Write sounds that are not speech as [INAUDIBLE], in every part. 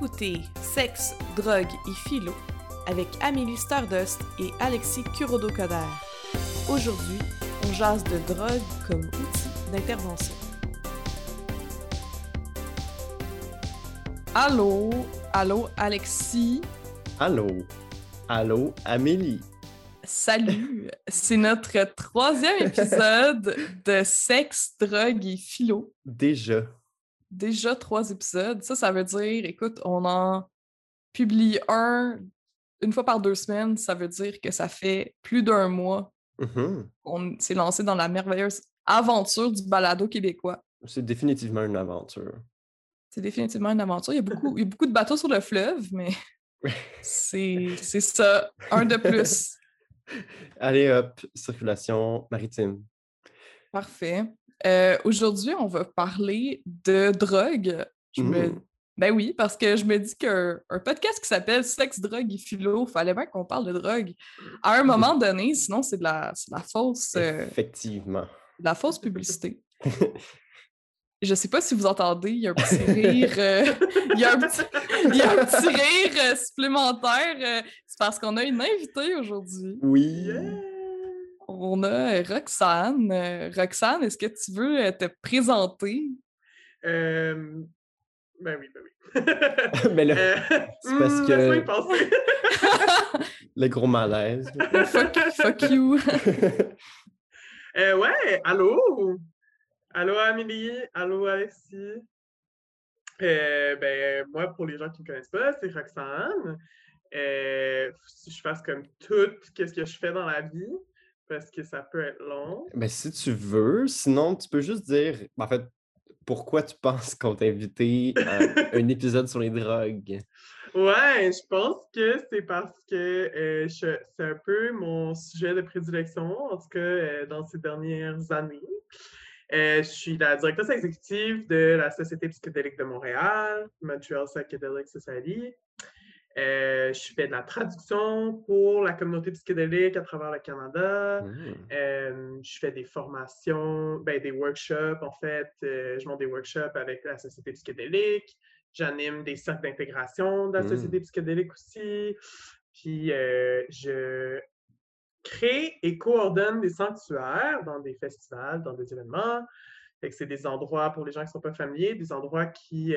écoutez Sexe, drogue et philo avec Amélie Stardust et Alexis Kurodo-Coder. Aujourd'hui, on jase de drogue comme outil d'intervention. Allô, allô Alexis? Allô, allô Amélie? Salut, c'est notre troisième épisode de Sexe, drogue et philo. Déjà. Déjà trois épisodes. Ça, ça veut dire, écoute, on en publie un une fois par deux semaines. Ça veut dire que ça fait plus d'un mois Mhm. qu'on s'est lancé dans la merveilleuse aventure du balado québécois. C'est définitivement une aventure. C'est définitivement une aventure. Il y a beaucoup, il y a beaucoup de bateaux sur le fleuve, mais c'est [LAUGHS] c'est ça, un de plus. Allez hop, circulation maritime. Parfait. Euh, Aujourd'hui, on va parler de drogue. Je me... Mm. Ben oui, parce que je me dis qu'un un podcast qui s'appelle Sexe, drogue et philo, fallait bien qu'on parle de drogue à un moment donné, sinon c'est de la, c'est de la fausse, euh, Effectivement. de la fausse publicité. [LAUGHS] Je sais pas si vous entendez, il y a un petit rire, euh, il, y a un petit, il y a un petit rire supplémentaire. euh, c'est parce qu'on a une invitée aujourd'hui. Oui. On a euh, Roxane. Euh, Roxane, est-ce que tu veux euh, te présenter? Euh, Ben oui, ben oui. [LAUGHS] Mais là, Euh, [LAUGHS] c'est parce hmm, que- [LAUGHS] le gros malaise. fuck, fuck you. Euh, ouais, allô? Allô Amélie? Allô Alexis? Euh, ben, moi, pour les gens qui ne me connaissent pas, c'est Roxane. Euh, si je fasse comme tout ce que je fais dans la vie, parce que ça peut être long. Ben, si tu veux, sinon, tu peux juste dire, en fait, pourquoi tu penses qu'on t'a invité à un [LAUGHS] épisode sur les drogues? Ouais, je pense que c'est parce que euh, c'est un peu mon sujet de prédilection, en tout cas euh, dans ces dernières années. Euh, je suis la directrice exécutive de la Société psychédélique de Montréal, Montreal Psychedelic Society. Euh, je fais de la traduction pour la communauté psychédélique à travers le Canada. Hmm. Euh, je fais des formations, ben, des workshops, en fait. euh, je monte des workshops avec la Société psychédélique. J'anime des cercles d'intégration de la. Société psychédélique aussi. Puis, je crée et coordonne des sanctuaires dans des festivals, dans des événements. C'est des endroits, pour les gens qui ne sont pas familiers, des endroits qui,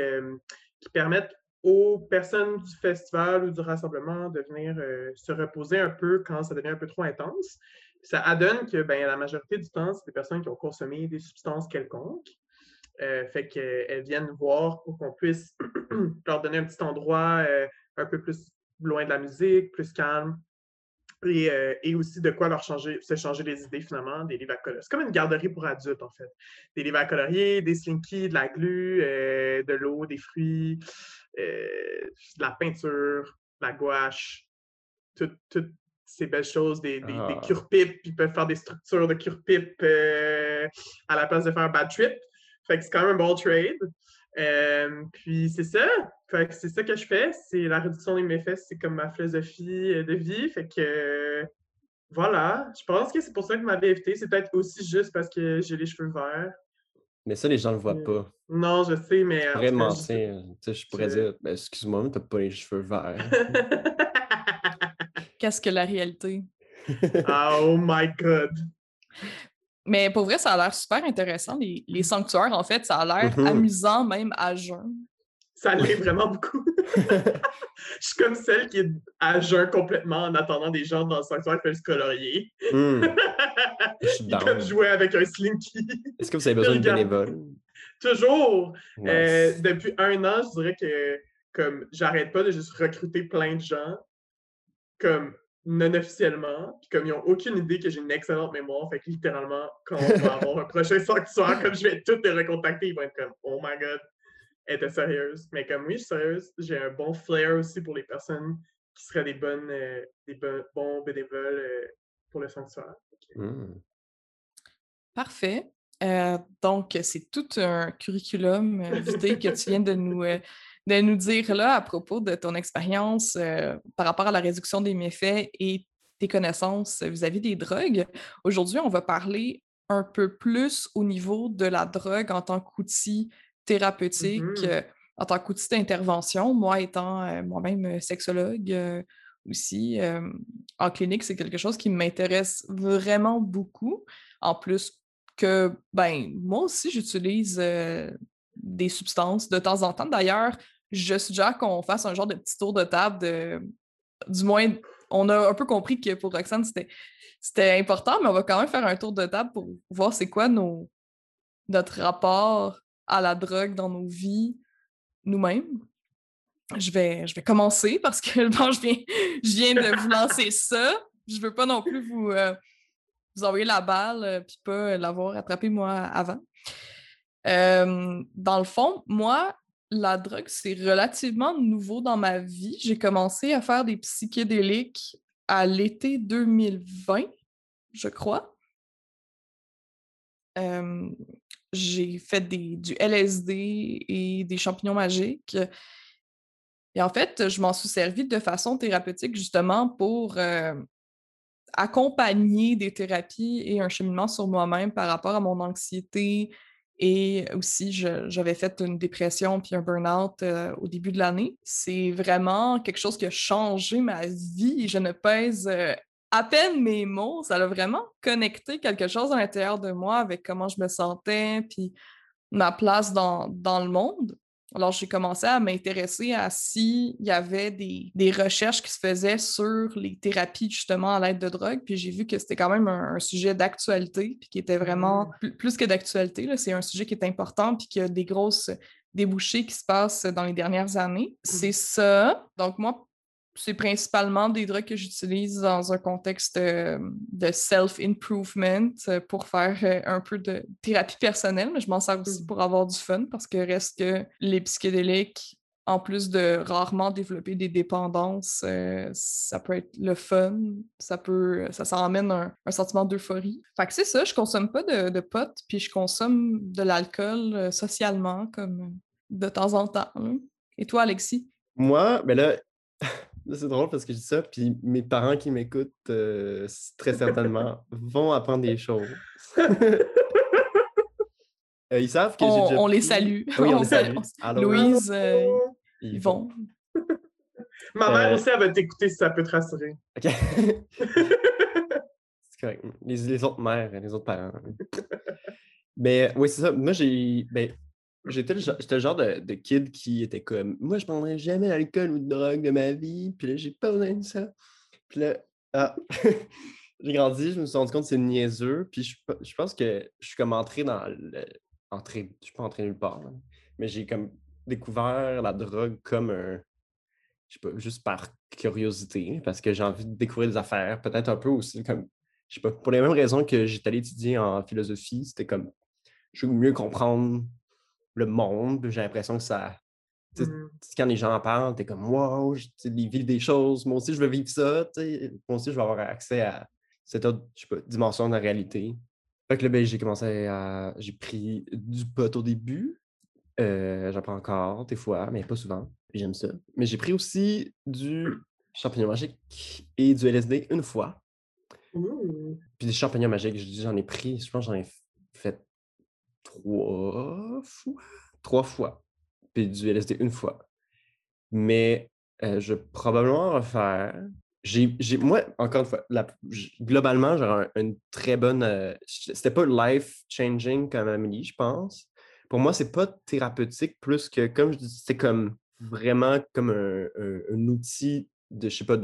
qui permettent aux personnes du festival ou du rassemblement de venir euh, se reposer un peu quand ça devient un peu trop intense. Ça adonne que ben, la majorité du temps, c'est des personnes qui ont consommé des substances quelconques. Euh, fait qu'elles viennent voir pour qu'on puisse [CLEARS THROAT] leur donner un petit endroit euh, un peu plus loin de la musique, plus calme. Et, euh, et aussi de quoi leur changer, se changer les idées finalement, des livres à colorier. C'est comme une garderie pour adultes en fait. Des livres à colorier, des slinkies, de la glu, euh, de l'eau, des fruits, euh, de la peinture, de la gouache, tout- toutes ces belles choses, des, des, des Ah. cure-pipes, ils peuvent faire des structures de cure-pipes euh, à la place de faire un bad trip. Fait que c'est quand même un bon trade. Euh, puis c'est ça. Fait que c'est ça que je fais. C'est la réduction des méfaits, c'est comme ma philosophie euh, de vie. Fait que euh, voilà. Je pense que c'est pour ça que m'avez invité. C'est peut-être aussi juste parce que j'ai les cheveux verts. Mais ça, les gens ne le voient Euh, pas. Non, je sais, mais. Cas, je-. Tu sais, je pourrais je- dire, ben, excuse-moi, mais t'as pas les cheveux verts. [LAUGHS] Qu'est-ce que la réalité? [LAUGHS] Ah, oh my god. Mais pour vrai, ça a l'air super intéressant. Les, les sanctuaires, en fait, ça a l'air Mhm. amusant même à jeun. Ça l'est vraiment beaucoup. [LAUGHS] je suis comme celle qui est à jeun complètement en attendant des gens dans le sanctuaire qui fait se colorier. Hmm, [LAUGHS] je suis comme jouer avec un slinky. Est-ce que vous avez besoin de bénévoles? Toujours. Euh, depuis un an, je dirais que comme j'arrête pas de juste recruter plein de gens comme non officiellement, puis comme ils n'ont aucune idée que j'ai une excellente mémoire, fait que littéralement, quand on va avoir un prochain [LAUGHS] sanctuaire, comme je vais tous les recontacter, ils vont être comme Oh my god, elle était sérieuse. Mais comme oui, je suis sérieuse, j'ai un bon flair aussi pour les personnes qui seraient des bonnes euh, des bo- bons bénévoles euh, pour le sanctuaire. Hmm. Parfait. Euh, donc, c'est tout un curriculum vitae que tu viens de nous, de nous dire là à propos de ton expérience euh, par rapport à la réduction des méfaits et tes connaissances vis-à-vis des drogues. Aujourd'hui, on va parler un peu plus au niveau de la drogue en tant qu'outil thérapeutique Mhm. euh, en tant qu'outil d'intervention, moi étant moi-même sexologue aussi, en clinique, c'est quelque chose qui m'intéresse vraiment beaucoup. En plus que, ben, moi aussi, j'utilise des substances de temps en temps. D'ailleurs, je suggère qu'on fasse un genre de petit tour de table de, du moins, on a un peu compris que pour Roxane, c'était important, mais on va quand même faire un tour de table pour voir c'est quoi nos, notre rapport à la drogue dans nos vies nous-mêmes. Je vais, je vais commencer parce que [LAUGHS] bon, je, viens, je viens de vous [LAUGHS] lancer ça. Je veux pas non plus vous, euh, vous envoyer la balle et euh, puis pas l'avoir attrapé moi avant. Euh, dans le fond, moi, la drogue, c'est relativement nouveau dans ma vie. J'ai commencé à faire des psychédéliques à l'été 2020, je crois. j'ai fait du LSD et des champignons magiques. Et en fait, je m'en suis servi de façon thérapeutique justement pour accompagner des thérapies et un cheminement sur moi-même par rapport à mon anxiété, et aussi, j'avais fait une dépression puis un burn-out euh, au début de l'année. C'est vraiment quelque chose qui a changé ma vie. Je ne pèse euh, à peine mes mots. Ça a vraiment connecté quelque chose à l'intérieur de moi avec comment je me sentais puis ma place dans, dans le monde. Alors, j'ai commencé à m'intéresser à s'il y avait des, recherches qui se faisaient sur les thérapies justement à l'aide de drogue. Puis j'ai vu que c'était quand même un, sujet d'actualité, puis qui était vraiment mmh. plus, que d'actualité. C'est un sujet qui est important, puis qui a des grosses débouchés qui se passent dans les dernières années. Mmh. C'est ça. Donc, moi, c'est principalement des drogues que j'utilise dans un contexte euh, de self-improvement euh, pour faire euh, un peu de thérapie personnelle, mais je m'en sers aussi mmh. pour avoir du fun parce que reste que les psychédéliques, en plus de rarement développer des dépendances, ça peut être le fun, ça peut, ça s'emmène un, un sentiment d'euphorie. Fait que c'est ça, je consomme pas de, de potes, puis je consomme de l'alcool socialement, comme de temps en temps. Et toi, Alexis? Moi, ben là, c'est drôle parce que je dis ça, puis mes parents qui m'écoutent euh, très certainement vont apprendre des choses. Euh, ils savent que j'ai On les salue. Oui, on, [LAUGHS] les salue. Louise, euh, ils, vont. [LAUGHS] Ma mère aussi, elle va t'écouter si ça peut te rassurer. OK. [LAUGHS] c'est correct. Les, autres mères, les autres parents. Mais oui, c'est ça. Moi, j'ai. Ben, J'étais le, genre de, kid qui était comme Moi, je prendrais jamais d'alcool ou de drogue de ma vie, puis là, j'ai pas besoin de ça. Puis là, ah, [LAUGHS] j'ai grandi, je me suis rendu compte que c'est niaiseux, puis je, pense que je suis comme entré dans le. Entré, je suis pas entré nulle part, mais j'ai comme découvert la drogue comme un. Je sais pas, juste par curiosité, parce que j'ai envie de découvrir des affaires, peut-être un peu aussi comme. Je sais pas, pour les mêmes raisons que j'étais allé étudier en philosophie, c'était comme. Je veux mieux comprendre le monde. J'ai l'impression que ça. Mmh quand les gens en parlent, t'es comme Wow, ils vivent des choses, moi aussi je veux vivre ça. Moi aussi je veux avoir accès à cette autre dimension de la réalité. Fait que là, ben, j'ai commencé à. J'ai pris du pot au début. Euh, J'en prends encore des fois, mais pas souvent. J'aime ça. Mais j'ai pris aussi du champignon magique et du LSD une fois. Puis des champignons magiques, j'en ai pris, je pense j'en ai fait trois fois. Trois fois. Puis du LSD une fois. Mais je vais probablement refaire. Moi, encore une fois, globalement, j'aurais une très bonne. c'était pas life-changing comme Amélie, je pense. Pour moi, c'est pas thérapeutique plus que, comme je dis, c'est comme vraiment comme un, outil de, je sais pas,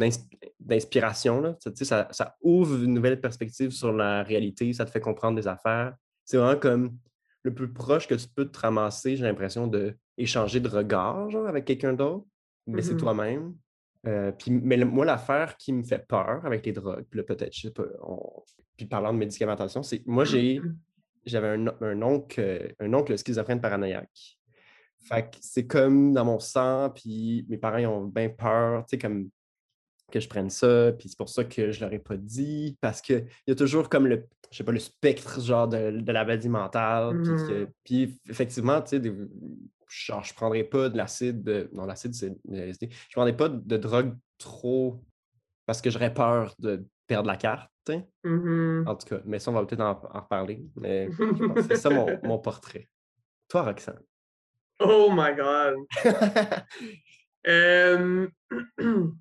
d'inspiration. Ça, ça ouvre une nouvelle perspective sur la réalité, ça te fait comprendre des affaires. C'est vraiment comme le plus proche que tu peux te ramasser, j'ai l'impression, d'échanger de regard avec quelqu'un d'autre, mais c'est mmh toi-même. Euh, puis, mais moi, l'affaire qui me fait peur avec les drogues, puis peut-être, je sais pas, puis parlant de médicamentation, c'est moi, j'ai, j'avais un, un, oncle, un oncle schizophrène paranoïaque. Fait que c'est comme dans mon sang, puis mes parents ils ont bien peur, tu sais, comme que je prenne ça, puis c'est pour ça que je leur ai pas dit, parce qu'il y a toujours comme le, je sais pas, le spectre genre de, de la maladie mentale, puis, mmh. effectivement, tu sais, genre, je prendrais pas de l'acide, non, l'acide c'est LSD, je prendrais pas de drogue trop, parce que j'aurais peur de perdre la carte, mmh en tout cas, mais ça, on va peut-être en, reparler, mais [LAUGHS] c'est ça mon, mon, portrait. Toi, Roxane? Oh my God! [LAUGHS] [CLEARS THROAT]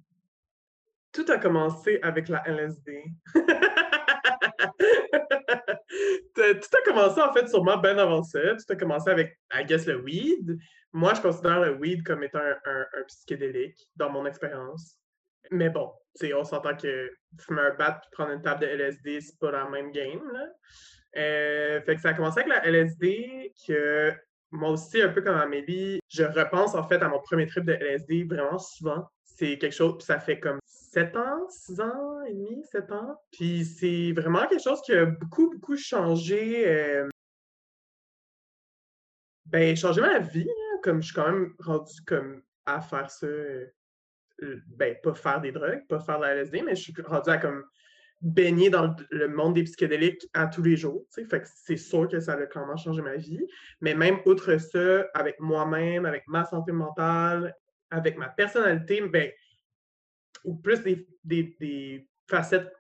Tout a commencé avec la LSD. [LAUGHS] Tout a commencé en fait sûrement bien avant ça. Tout a commencé avec, I guess, le weed. Moi, je considère le weed comme étant un, psychédélique dans mon expérience. Mais bon, on s'entend que fumer un bat et prendre une table de LSD, c'est pas la même game. Là. Euh, fait que ça a commencé avec la LSD, que moi aussi, un peu comme Amélie, je repense en fait à mon premier trip de LSD vraiment souvent. C'est quelque chose, ça fait comme 7 ans, 6 ans et demi, 7 ans. Puis c'est vraiment quelque chose qui a beaucoup, beaucoup changé. Euh, ben, changé ma vie. Comme je suis quand même rendu comme à faire ça. Euh, ben, pas faire des drogues, pas faire de la LSD, mais je suis rendu à comme baigner dans le monde des psychédéliques à tous les jours. Fait que c'est sûr que ça a clairement changé ma vie. Mais même outre ça, avec moi-même, avec ma santé mentale, avec ma personnalité, ben, plus des, des, facettes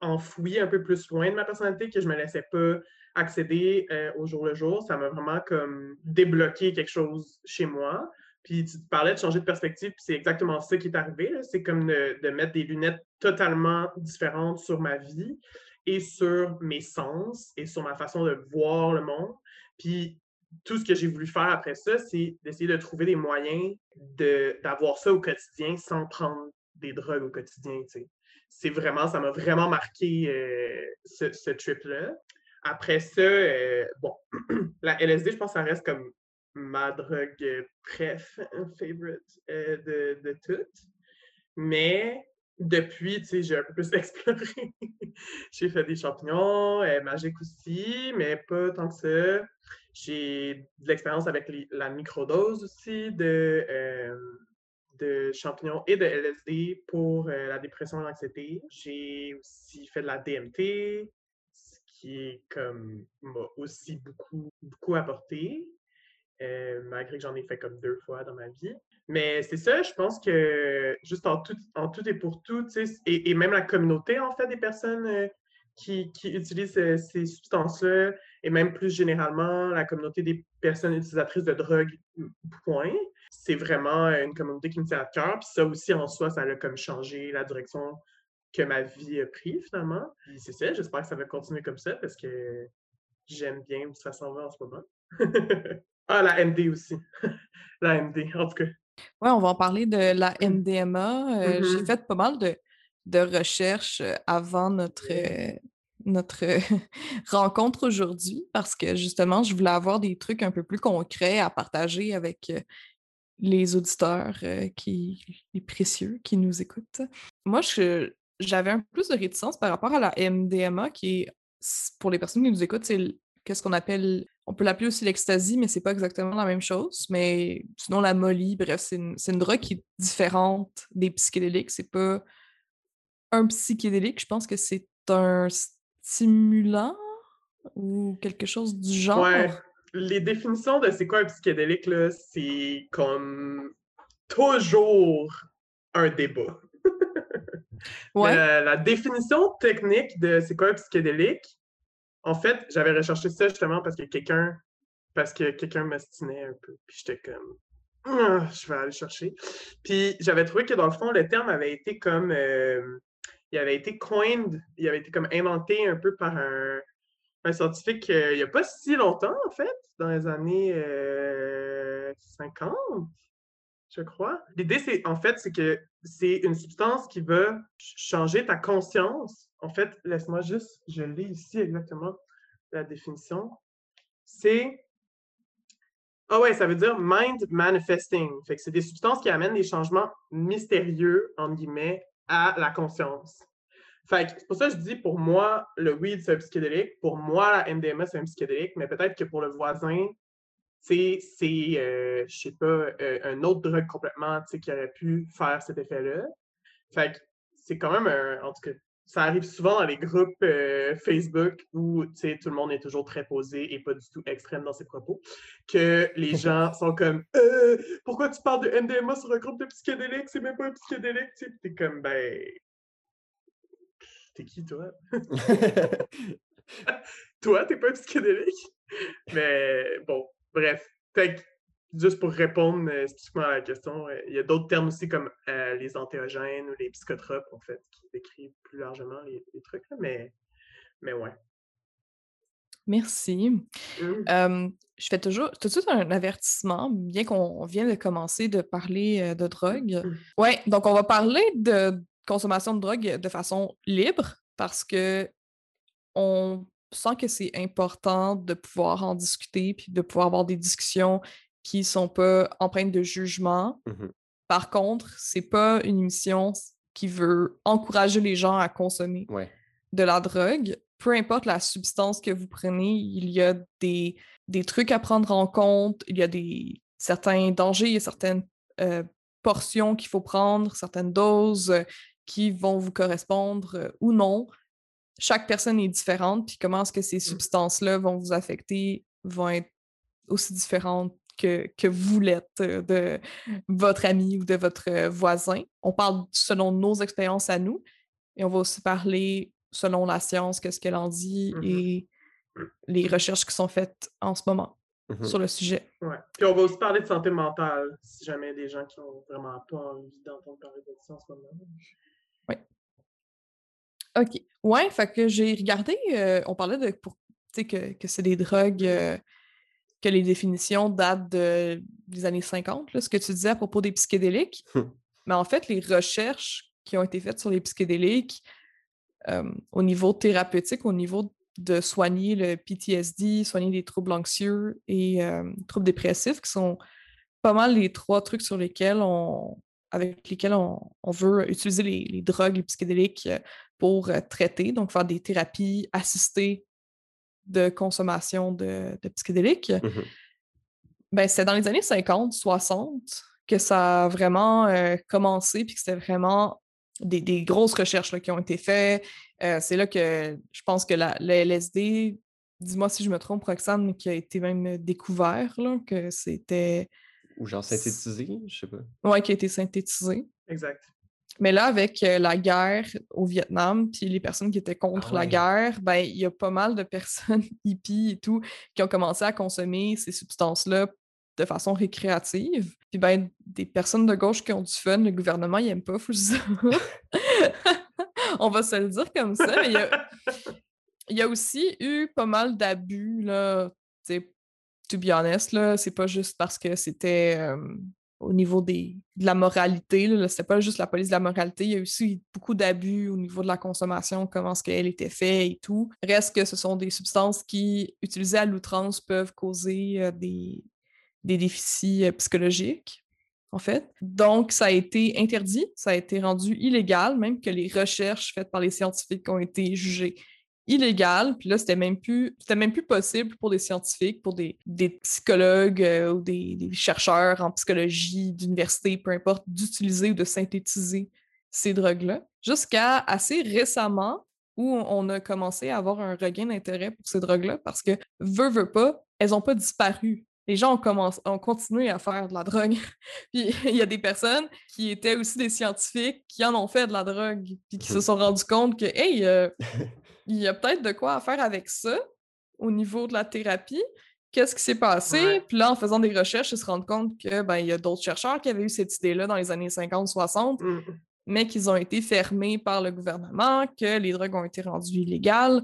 enfouies un peu plus loin de ma personnalité que je me laissais pas accéder euh, au jour le jour. Ça m'a vraiment comme débloqué quelque chose chez moi. Puis tu parlais de changer de perspective, puis c'est exactement ça qui est arrivé. C'est comme de, mettre des lunettes totalement différentes sur ma vie et sur mes sens et sur ma façon de voir le monde. Puis tout ce que j'ai voulu faire après ça, c'est d'essayer de trouver des moyens d'avoir ça au quotidien sans prendre des drogues au quotidien. C'est vraiment, ça m'a vraiment marqué euh, ce, trip-là. Après ça, euh, bon, [CLEARS THROAT] la LSD, je pense que ça reste comme ma drogue préf, favorite euh, de, de toutes. Mais depuis, tu sais, j'ai un peu plus [LAUGHS] exploré. j'ai fait des champignons, euh, magiques aussi, mais pas tant que ça. J'ai de l'expérience avec la microdose aussi de, euh, de champignons et de LSD pour la dépression et l'anxiété. J'ai aussi fait de la DMT, ce qui m'a aussi beaucoup, beaucoup apporté. Euh, malgré que j'en ai fait comme deux fois dans ma vie. Mais c'est ça, je pense que juste en tout, et pour tout, et, et même la communauté, en fait, des personnes euh, qui, utilisent euh, ces substances-là, et même plus généralement, la communauté des personnes utilisatrices de drogue, point. C'est vraiment une communauté qui me tient à cœur. Puis ça aussi, en soi, ça a comme changé la direction que ma vie a pris, finalement. Puis c'est ça, j'espère que ça va continuer comme ça, parce que j'aime bien où ça s'en va en ce moment. [LAUGHS] Ah, la MD aussi. [LAUGHS] la MD, en tout cas. Oui, on va en parler de la MDMA. Euh, j'ai mm-hmm. fait pas mal de, de recherches euh, avant notre, euh, notre [LAUGHS] rencontre aujourd'hui parce que justement, je voulais avoir des trucs un peu plus concrets à partager avec les auditeurs qui, les précieux qui nous écoutent. Moi, j'avais un peu plus de réticence par rapport à la MDMA qui pour les personnes qui nous écoutent, c'est qu'est-ce qu'on appelle on peut l'appeler aussi l'ecstasy, mais c'est pas exactement la même chose. Mais sinon, la molly, bref, c'est une, drogue qui est différente des psychédéliques. C'est pas un psychédélique, je pense que c'est un stimulant ou quelque chose du genre. Ouais. Les définitions de c'est quoi un psychédélique, c'est comme toujours un débat. [LAUGHS] ouais. la définition technique de c'est quoi un psychédélique, en fait, j'avais recherché ça justement parce que quelqu'un parce que quelqu'un m'ostinait un peu. Puis j'étais comme «Ah, je vais aller chercher. Puis j'avais trouvé que dans le fond, le terme avait été comme euh, il avait été coined, il avait été comme inventé un peu par un, scientifique euh, il n'y a pas si longtemps, en fait, dans les années 50, euh, je crois. L'idée, c'est en fait, c'est que c'est une substance qui va changer ta conscience en fait, laisse-moi juste, je lis ici exactement la définition. C'est. Ah ouais, ça veut dire mind manifesting. Fait que c'est des substances qui amènent des changements mystérieux, entre guillemets, à la conscience. Fait que c'est pour ça que je dis, pour moi, le weed, c'est un psychédélique. Pour moi, la MDMA, c'est un psychédélique. Mais peut-être que pour le voisin, c'est, euh, je sais pas, euh, un autre drogue complètement, qui aurait pu faire cet effet-là. Fait que c'est quand même un, en tout cas, ça arrive souvent dans les groupes euh, Facebook où tout le monde est toujours très posé et pas du tout extrême dans ses propos, que les [LAUGHS] gens sont comme euh, Pourquoi tu parles de MDMA sur un groupe de psychédéliques? C'est même pas un psychédélique. Tu t'es comme Ben. T'es qui toi? [LAUGHS] [LAUGHS] Toi, t'es pas un psychédélique? Mais bon, bref. juste pour répondre euh, spécifiquement à la question, euh, il y a d'autres termes aussi comme euh, les antéogènes ou les psychotropes, en fait, qui décrivent plus largement les, trucs, mais, mais ouais. Merci. Mmh. je fais toujours tout de suite un avertissement, bien qu'on vienne de commencer de parler de drogue. Mmh. Ouais, donc on va parler de consommation de drogue de façon libre parce que on sent que c'est important de pouvoir en discuter puis de pouvoir avoir des discussions qui sont pas empreintes de jugement. Mmh Par contre, c'est pas une émission qui veut encourager les gens à consommer de la drogue. Peu importe la substance que vous prenez, il y a des, des trucs à prendre en compte, il y a des certains dangers, il y a certaines euh, portions qu'il faut prendre, certaines doses qui vont vous correspondre euh, ou non. Chaque personne est différente, puis comment est-ce que ces mmh. substances-là vont vous affecter vont être aussi différentes que, vous l'êtes euh, de votre ami ou de votre euh, voisin. On parle selon nos expériences à nous et on va aussi parler selon la science, qu'est-ce qu'elle en dit mmh et les recherches qui sont faites en ce moment mmh sur le sujet. Ouais. Puis on va aussi parler de santé mentale, si jamais des gens qui ont vraiment pas envie d'entendre parler de ça en ce moment. OK. Ouais, fait que j'ai regardé, euh, on parlait de pour, que, que c'est des drogues que les définitions datent des années 50, ce que tu disais à propos des psychédéliques. Hum. Mais en fait, les recherches qui ont été faites sur les psychédéliques euh, au niveau thérapeutique, au niveau de soigner le PTSD, soigner les troubles anxieux et euh, troubles dépressifs, qui sont pas mal les trois trucs sur lesquels on, avec lesquels on, veut utiliser les, drogues, les psychédéliques euh, pour traiter, donc faire des thérapies assistées de consommation de, psychédéliques, mmh ben, c'était dans les années 50, 60 que ça a vraiment euh, commencé, puis que c'était vraiment des, grosses recherches qui ont été faites. Euh, c'est là que je pense que la, le LSD, dis-moi si je me trompe, Roxane, qui a été même découvert, là, que c'était. Ou genre synthétisé, je sais pas. Oui, qui a été synthétisé. Exact. Mais là, avec euh, la guerre au Vietnam, puis les personnes qui étaient contre ah la guerre, ben il y a pas mal de personnes [LAUGHS] hippies et tout qui ont commencé à consommer ces substances-là de façon récréative. Puis ben des personnes de gauche qui ont du fun, le gouvernement il aime pas ça. [LAUGHS] On va se le dire comme ça, mais il y a, [LAUGHS] aussi eu pas mal d'abus là, to be honest là, c'est pas juste parce que c'était au niveau de la moralité. Ce n'était pas juste la police de la moralité, il y a aussi beaucoup d'abus au niveau de la consommation, comment ce qu'elle était fait et tout. Reste que ce sont des substances qui, utilisées à l'outrance, peuvent causer des, déficits psychologiques, en fait. Donc, ça a été interdit, ça a été rendu illégal, même que les recherches faites par les scientifiques ont été jugées illégal. Puis là, c'était même plus, c'était même plus possible pour des scientifiques, pour des, des psychologues euh, ou des, des, chercheurs en psychologie d'université, peu importe, d'utiliser ou de synthétiser ces drogues-là. Jusqu'à assez récemment, où on a commencé à avoir un regain d'intérêt pour ces drogues-là, parce que, veut, veut pas, elles n'ont pas disparu. Les gens ont, commencé, ont continué à faire de la drogue. [LAUGHS] puis il y a des personnes qui étaient aussi des scientifiques qui en ont fait de la drogue, puis qui se sont rendus compte que, hey, euh, [LAUGHS] il y a peut-être de quoi à faire avec ça au niveau de la thérapie. Qu'est-ce qui s'est passé? Puis là, en faisant des recherches, ils se rendent compte que ben, il y a d'autres chercheurs qui avaient eu cette idée-là dans les années 50-60, mmh. mais qu'ils ont été fermés par le gouvernement, que les drogues ont été rendues illégales.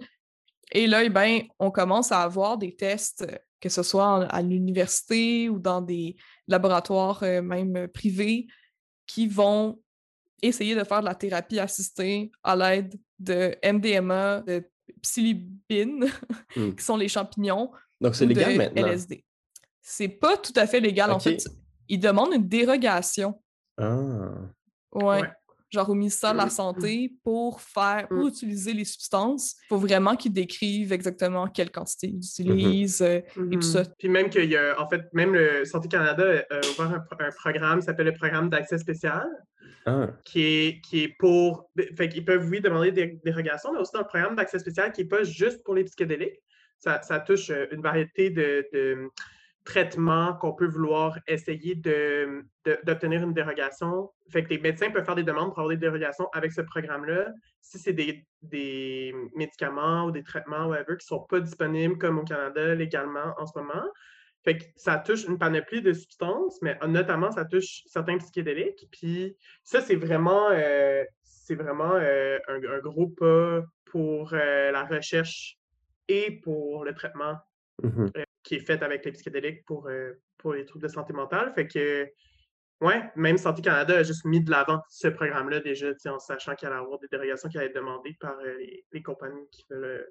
Et là, eh ben, on commence à avoir des tests, que ce soit à l'université ou dans des laboratoires euh, même privés, qui vont essayer de faire de la thérapie assistée à l'aide de MDMA, de psilocybine, hmm. [LAUGHS] qui sont les champignons. Donc, c'est légal maintenant. LSD. C'est pas tout à fait légal. En fait, ils demandent une dérogation. Ah. Ouais. Genre au ministère de la. Santé pour faire, pour mmh. utiliser les substances. Il faut vraiment qu'ils décrivent exactement quelle quantité ils mmh utilisent euh, et tout ça. Puis même qu'il y a, en fait, même le Santé Canada a ouvert un, un programme qui s'appelle le programme d'accès spécial. Ah. Qui, est, qui est pour. Fait qu'ils peuvent, oui, demander des dérogations, mais aussi dans le programme d'accès spécial qui n'est pas juste pour les psychédéliques. Ça, ça touche euh, une variété de, de traitements qu'on peut vouloir essayer d'obtenir de, d'obtenir une dérogation. Fait que les médecins peuvent faire des demandes pour avoir des dérogations avec ce programme-là. Si c'est des, des, médicaments ou des traitements, whatever, qui ne sont pas disponibles comme au Canada légalement en ce moment, Fait que ça touche une panoplie de substances, mais notamment ça touche certains psychédéliques. Puis ça, c'est vraiment, euh, c'est vraiment euh, un, gros pas pour euh, la recherche et pour le traitement mmh qui est fait avec les psychédéliques pour, pour les troubles de santé mentale. Fait que, ouais, même Santé Canada a juste mis de l'avant ce programme-là déjà, en sachant qu'il allait avoir des dérogations qui allaient être demandées par les, compagnies qui veulent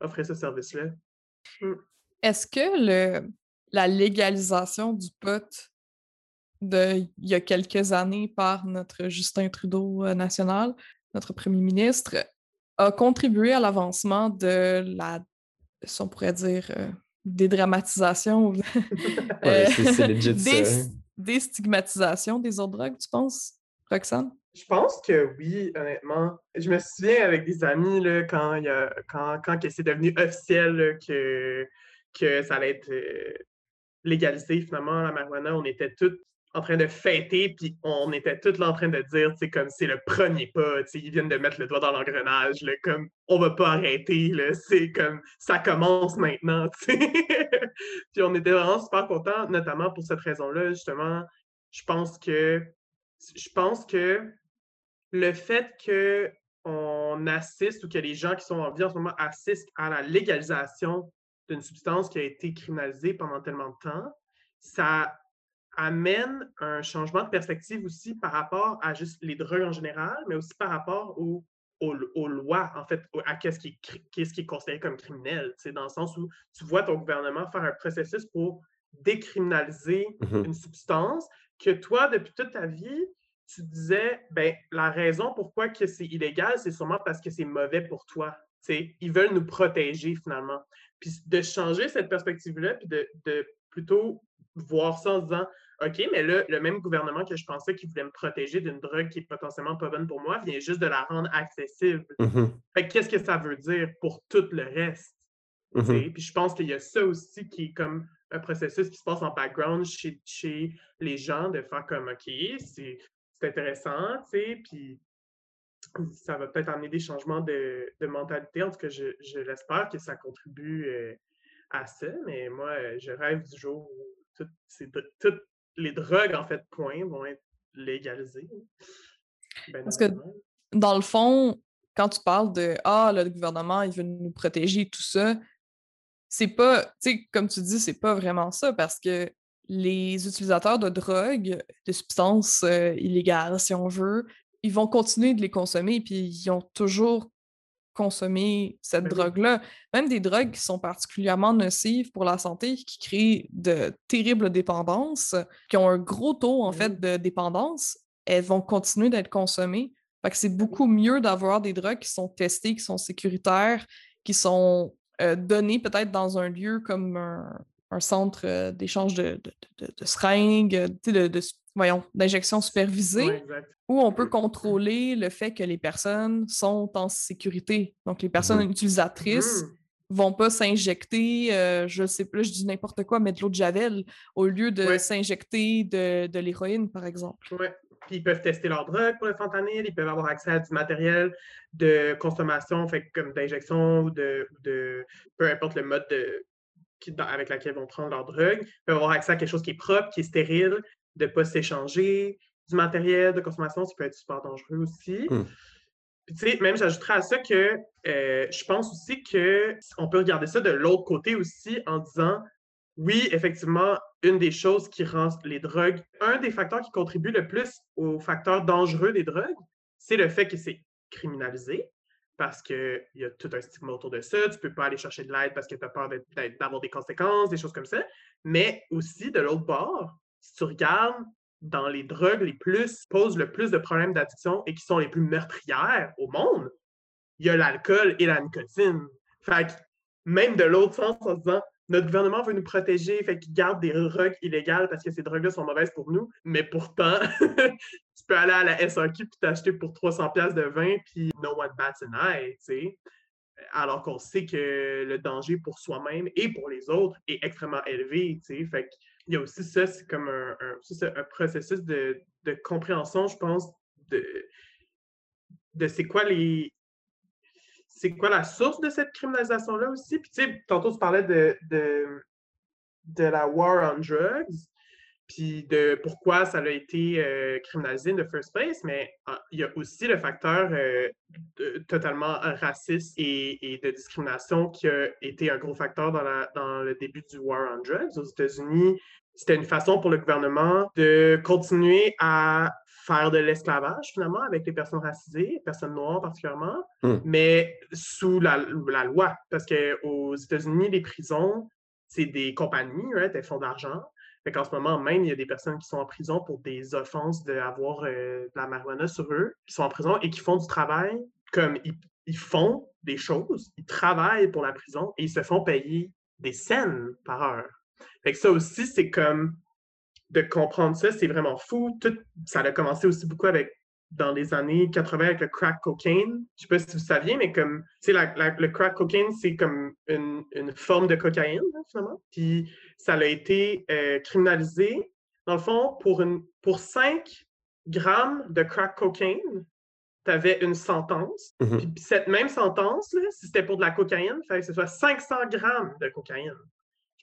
offrir ce service-là. Mmh. Est-ce que le, la légalisation du pot de, il y a quelques années par notre Justin Trudeau euh, national, notre premier ministre, a contribué à l'avancement de la, si on pourrait dire, [LAUGHS] euh, dédramatisation, euh, des, stigmatisations des autres drogues, tu penses, Roxane? Je pense que oui, honnêtement. Je me souviens avec des amis là, quand, il a, quand, quand c'est devenu officiel que, que ça allait être légalisé finalement la marijuana, on était tous en train de fêter, puis on était tous là en train de dire, c'est comme c'est le premier pas, ils viennent de mettre le doigt dans l'engrenage, comme on va pas arrêter, c'est comme ça commence maintenant, [LAUGHS] puis on était vraiment super contents, notamment pour cette raison-là, justement, je pense que je pense que le fait que on assiste ou que les gens qui sont en vie en ce moment assistent à la légalisation d'une substance qui a été criminalisée pendant tellement de temps, ça amène un changement de perspective aussi par rapport à juste les drogues en général, mais aussi par rapport aux, aux, lois, en fait, à qu'est-ce qui, est, qui est considéré comme criminel, dans le sens où tu vois ton gouvernement faire un processus pour décriminaliser mmh une substance que toi, depuis toute ta vie, tu disais, ben, la raison pourquoi que c'est illégal, c'est sûrement parce que c'est mauvais pour toi. ils veulent nous protéger finalement. Puis de changer cette perspective-là, puis de, plutôt voir ça en disant OK, mais là, le même gouvernement que je pensais qu'il voulait me protéger d'une drogue qui est potentiellement pas bonne pour moi vient juste de la rendre accessible. Mmh fait qu'est-ce que ça veut dire pour tout le reste? Mmh Puis je pense qu'il y a ça aussi qui est comme un processus qui se passe en background chez, chez les gens de faire comme OK, c'est intéressant, tu sais, puis ça va peut-être amener des changements de, mentalité. En tout cas, je, l'espère que ça contribue euh, à ça. Mais moi, je rêve du jour où toutes, les drogues, en fait, point, vont être légalisées. Ben Parce que, dans le fond, quand tu parles de Ah, le gouvernement, il veut nous protéger, tout ça, c'est pas, tu sais, comme tu dis, c'est pas vraiment ça parce que les utilisateurs de drogues, de substances euh, illégales, si on veut, ils vont continuer de les consommer, puis ils ont toujours consommé cette drogue-là. Même des drogues qui sont particulièrement nocives pour la santé, qui créent de terribles dépendances, qui ont un gros taux, en fait, de dépendance, elles vont continuer d'être consommées. Fait que c'est beaucoup mieux d'avoir des drogues qui sont testées, qui sont sécuritaires, qui sont euh, données peut-être dans un lieu comme un, centre euh, d'échange de, de, de, seringues, de, voyons, d'injection supervisée, où on peut contrôler le fait que les personnes sont en sécurité. Donc, les personnes mmh utilisatrices mmh. vont pas s'injecter, euh, je sais plus, je dis n'importe quoi, mais de l'eau de Javel au lieu de s'injecter de, de l'héroïne, par exemple. Oui. Puis ils peuvent tester leur drogue pour le fentanyl, ils peuvent avoir accès à du matériel de consommation, fait comme d'injection ou de, de, peu importe le mode de, avec lequel ils vont prendre leur drogue. Ils peuvent avoir accès à quelque chose qui est propre, qui est stérile, de ne pas s'échanger, du matériel de consommation, ça peut être super dangereux aussi. Mmh. Puis, tu sais, même j'ajouterais à ça que euh, je pense aussi qu'on peut regarder ça de l'autre côté aussi en disant oui, effectivement, une des choses qui rend les drogues, un des facteurs qui contribue le plus aux facteurs dangereux des drogues, c'est le fait que c'est criminalisé parce qu'il y a tout un stigma autour de ça. Tu ne peux pas aller chercher de l'aide parce que tu as peur d'avoir des conséquences, des choses comme ça. Mais aussi, de l'autre bord, si tu regardes dans les drogues les plus, posent le plus de problèmes d'addiction et qui sont les plus meurtrières au monde, il y a l'alcool et la nicotine. Fait que même de l'autre sens, en se disant, notre gouvernement veut nous protéger, fait qu'il garde des drogues illégales parce que ces drogues-là sont mauvaises pour nous, mais pourtant, [LAUGHS] tu peux aller à la SAQ puis t'acheter pour 300$ de vin, puis no one bats an eye, tu sais. Alors qu'on sait que le danger pour soi-même et pour les autres est extrêmement élevé, tu sais. Fait il y a aussi ça, c'est comme un, processus de, compréhension, je pense, de, de c'est quoi les. C'est quoi la source de cette criminalisation-là aussi? Puis, tu sais, tantôt, tu parlais de, de la war on drugs, puis de pourquoi ça a été euh, criminalisé in the first place, mais ah, il y a aussi le facteur euh, totalement raciste et, de discrimination qui a été un gros facteur dans, la, dans le début du war on drugs aux États-Unis. C'était une façon pour le gouvernement de continuer à faire de l'esclavage finalement avec les personnes racisées, personnes noires particulièrement, Hmm. mais sous la, la loi. Parce qu'aux États-Unis, les prisons, c'est des compagnies, right? elles font d'argent. Fait qu'en ce moment même, il y a des personnes qui sont en prison pour des offenses d'avoir euh, de la marijuana sur eux, qui sont en prison et qui font du travail comme ils, ils font des choses, ils travaillent pour la prison et ils se font payer des scènes par heure. Fait que ça aussi, c'est comme de comprendre ça, c'est vraiment fou. Tout, ça a commencé aussi beaucoup avec dans les années 80 avec le crack cocaine. Je sais pas si vous saviez, mais comme, tu sais, le crack cocaine, c'est comme une, une forme de cocaïne, hein, finalement. Puis ça a été euh, criminalisé, dans le fond, pour, une, pour 5 grammes de crack cocaine, tu avais une sentence. Mhm. Puis puis cette même sentence, là, si c'était pour de la cocaïne, il fallait que ce soit 500 grammes de cocaïne.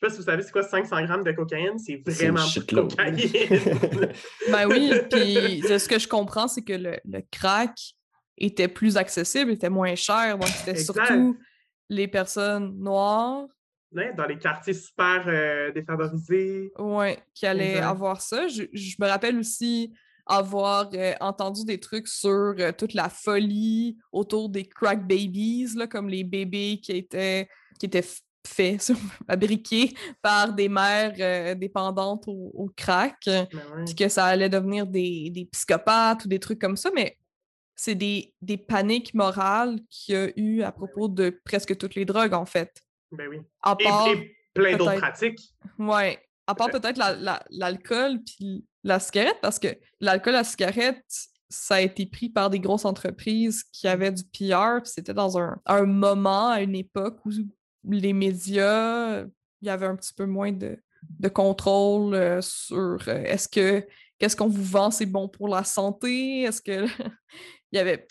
Je sais pas si vous savez c'est quoi 500 grammes de cocaïne, c'est vraiment beaucoup de cocaïne. [LAUGHS] Ben oui, puis de ce que je comprends, c'est que le, le crack était plus accessible, était moins cher. Donc, c'était surtout les personnes noires Ouais, dans les quartiers super euh, défavorisés. ouais, qui allaient Exact. avoir ça. Je, je me rappelle aussi avoir euh, entendu des trucs sur euh, toute la folie autour des crack babies, là, comme les bébés qui étaient, qui étaient f- faits, [LAUGHS] fabriqués par des mères euh, dépendantes au, au crack. Mais ouais. puis que ça allait devenir des, des psychopathes ou des trucs comme ça, mais c'est des, des paniques morales qu'il y a eu à propos de presque toutes les drogues, en fait. Ben oui. À part, et plein d'autres peut-être. pratiques. ouais, à part peut-être la- la- l'alcool puis la cigarette, parce que l'alcool, la cigarette, ça a été pris par des grosses entreprises qui avaient du PR, puis c'était dans un, un moment, à une époque où les médias, il y avait un petit peu moins de, de contrôle euh, sur euh, est-ce que qu'est-ce qu'on vous vend, c'est bon pour la santé? Est-ce que [LAUGHS] il y avait.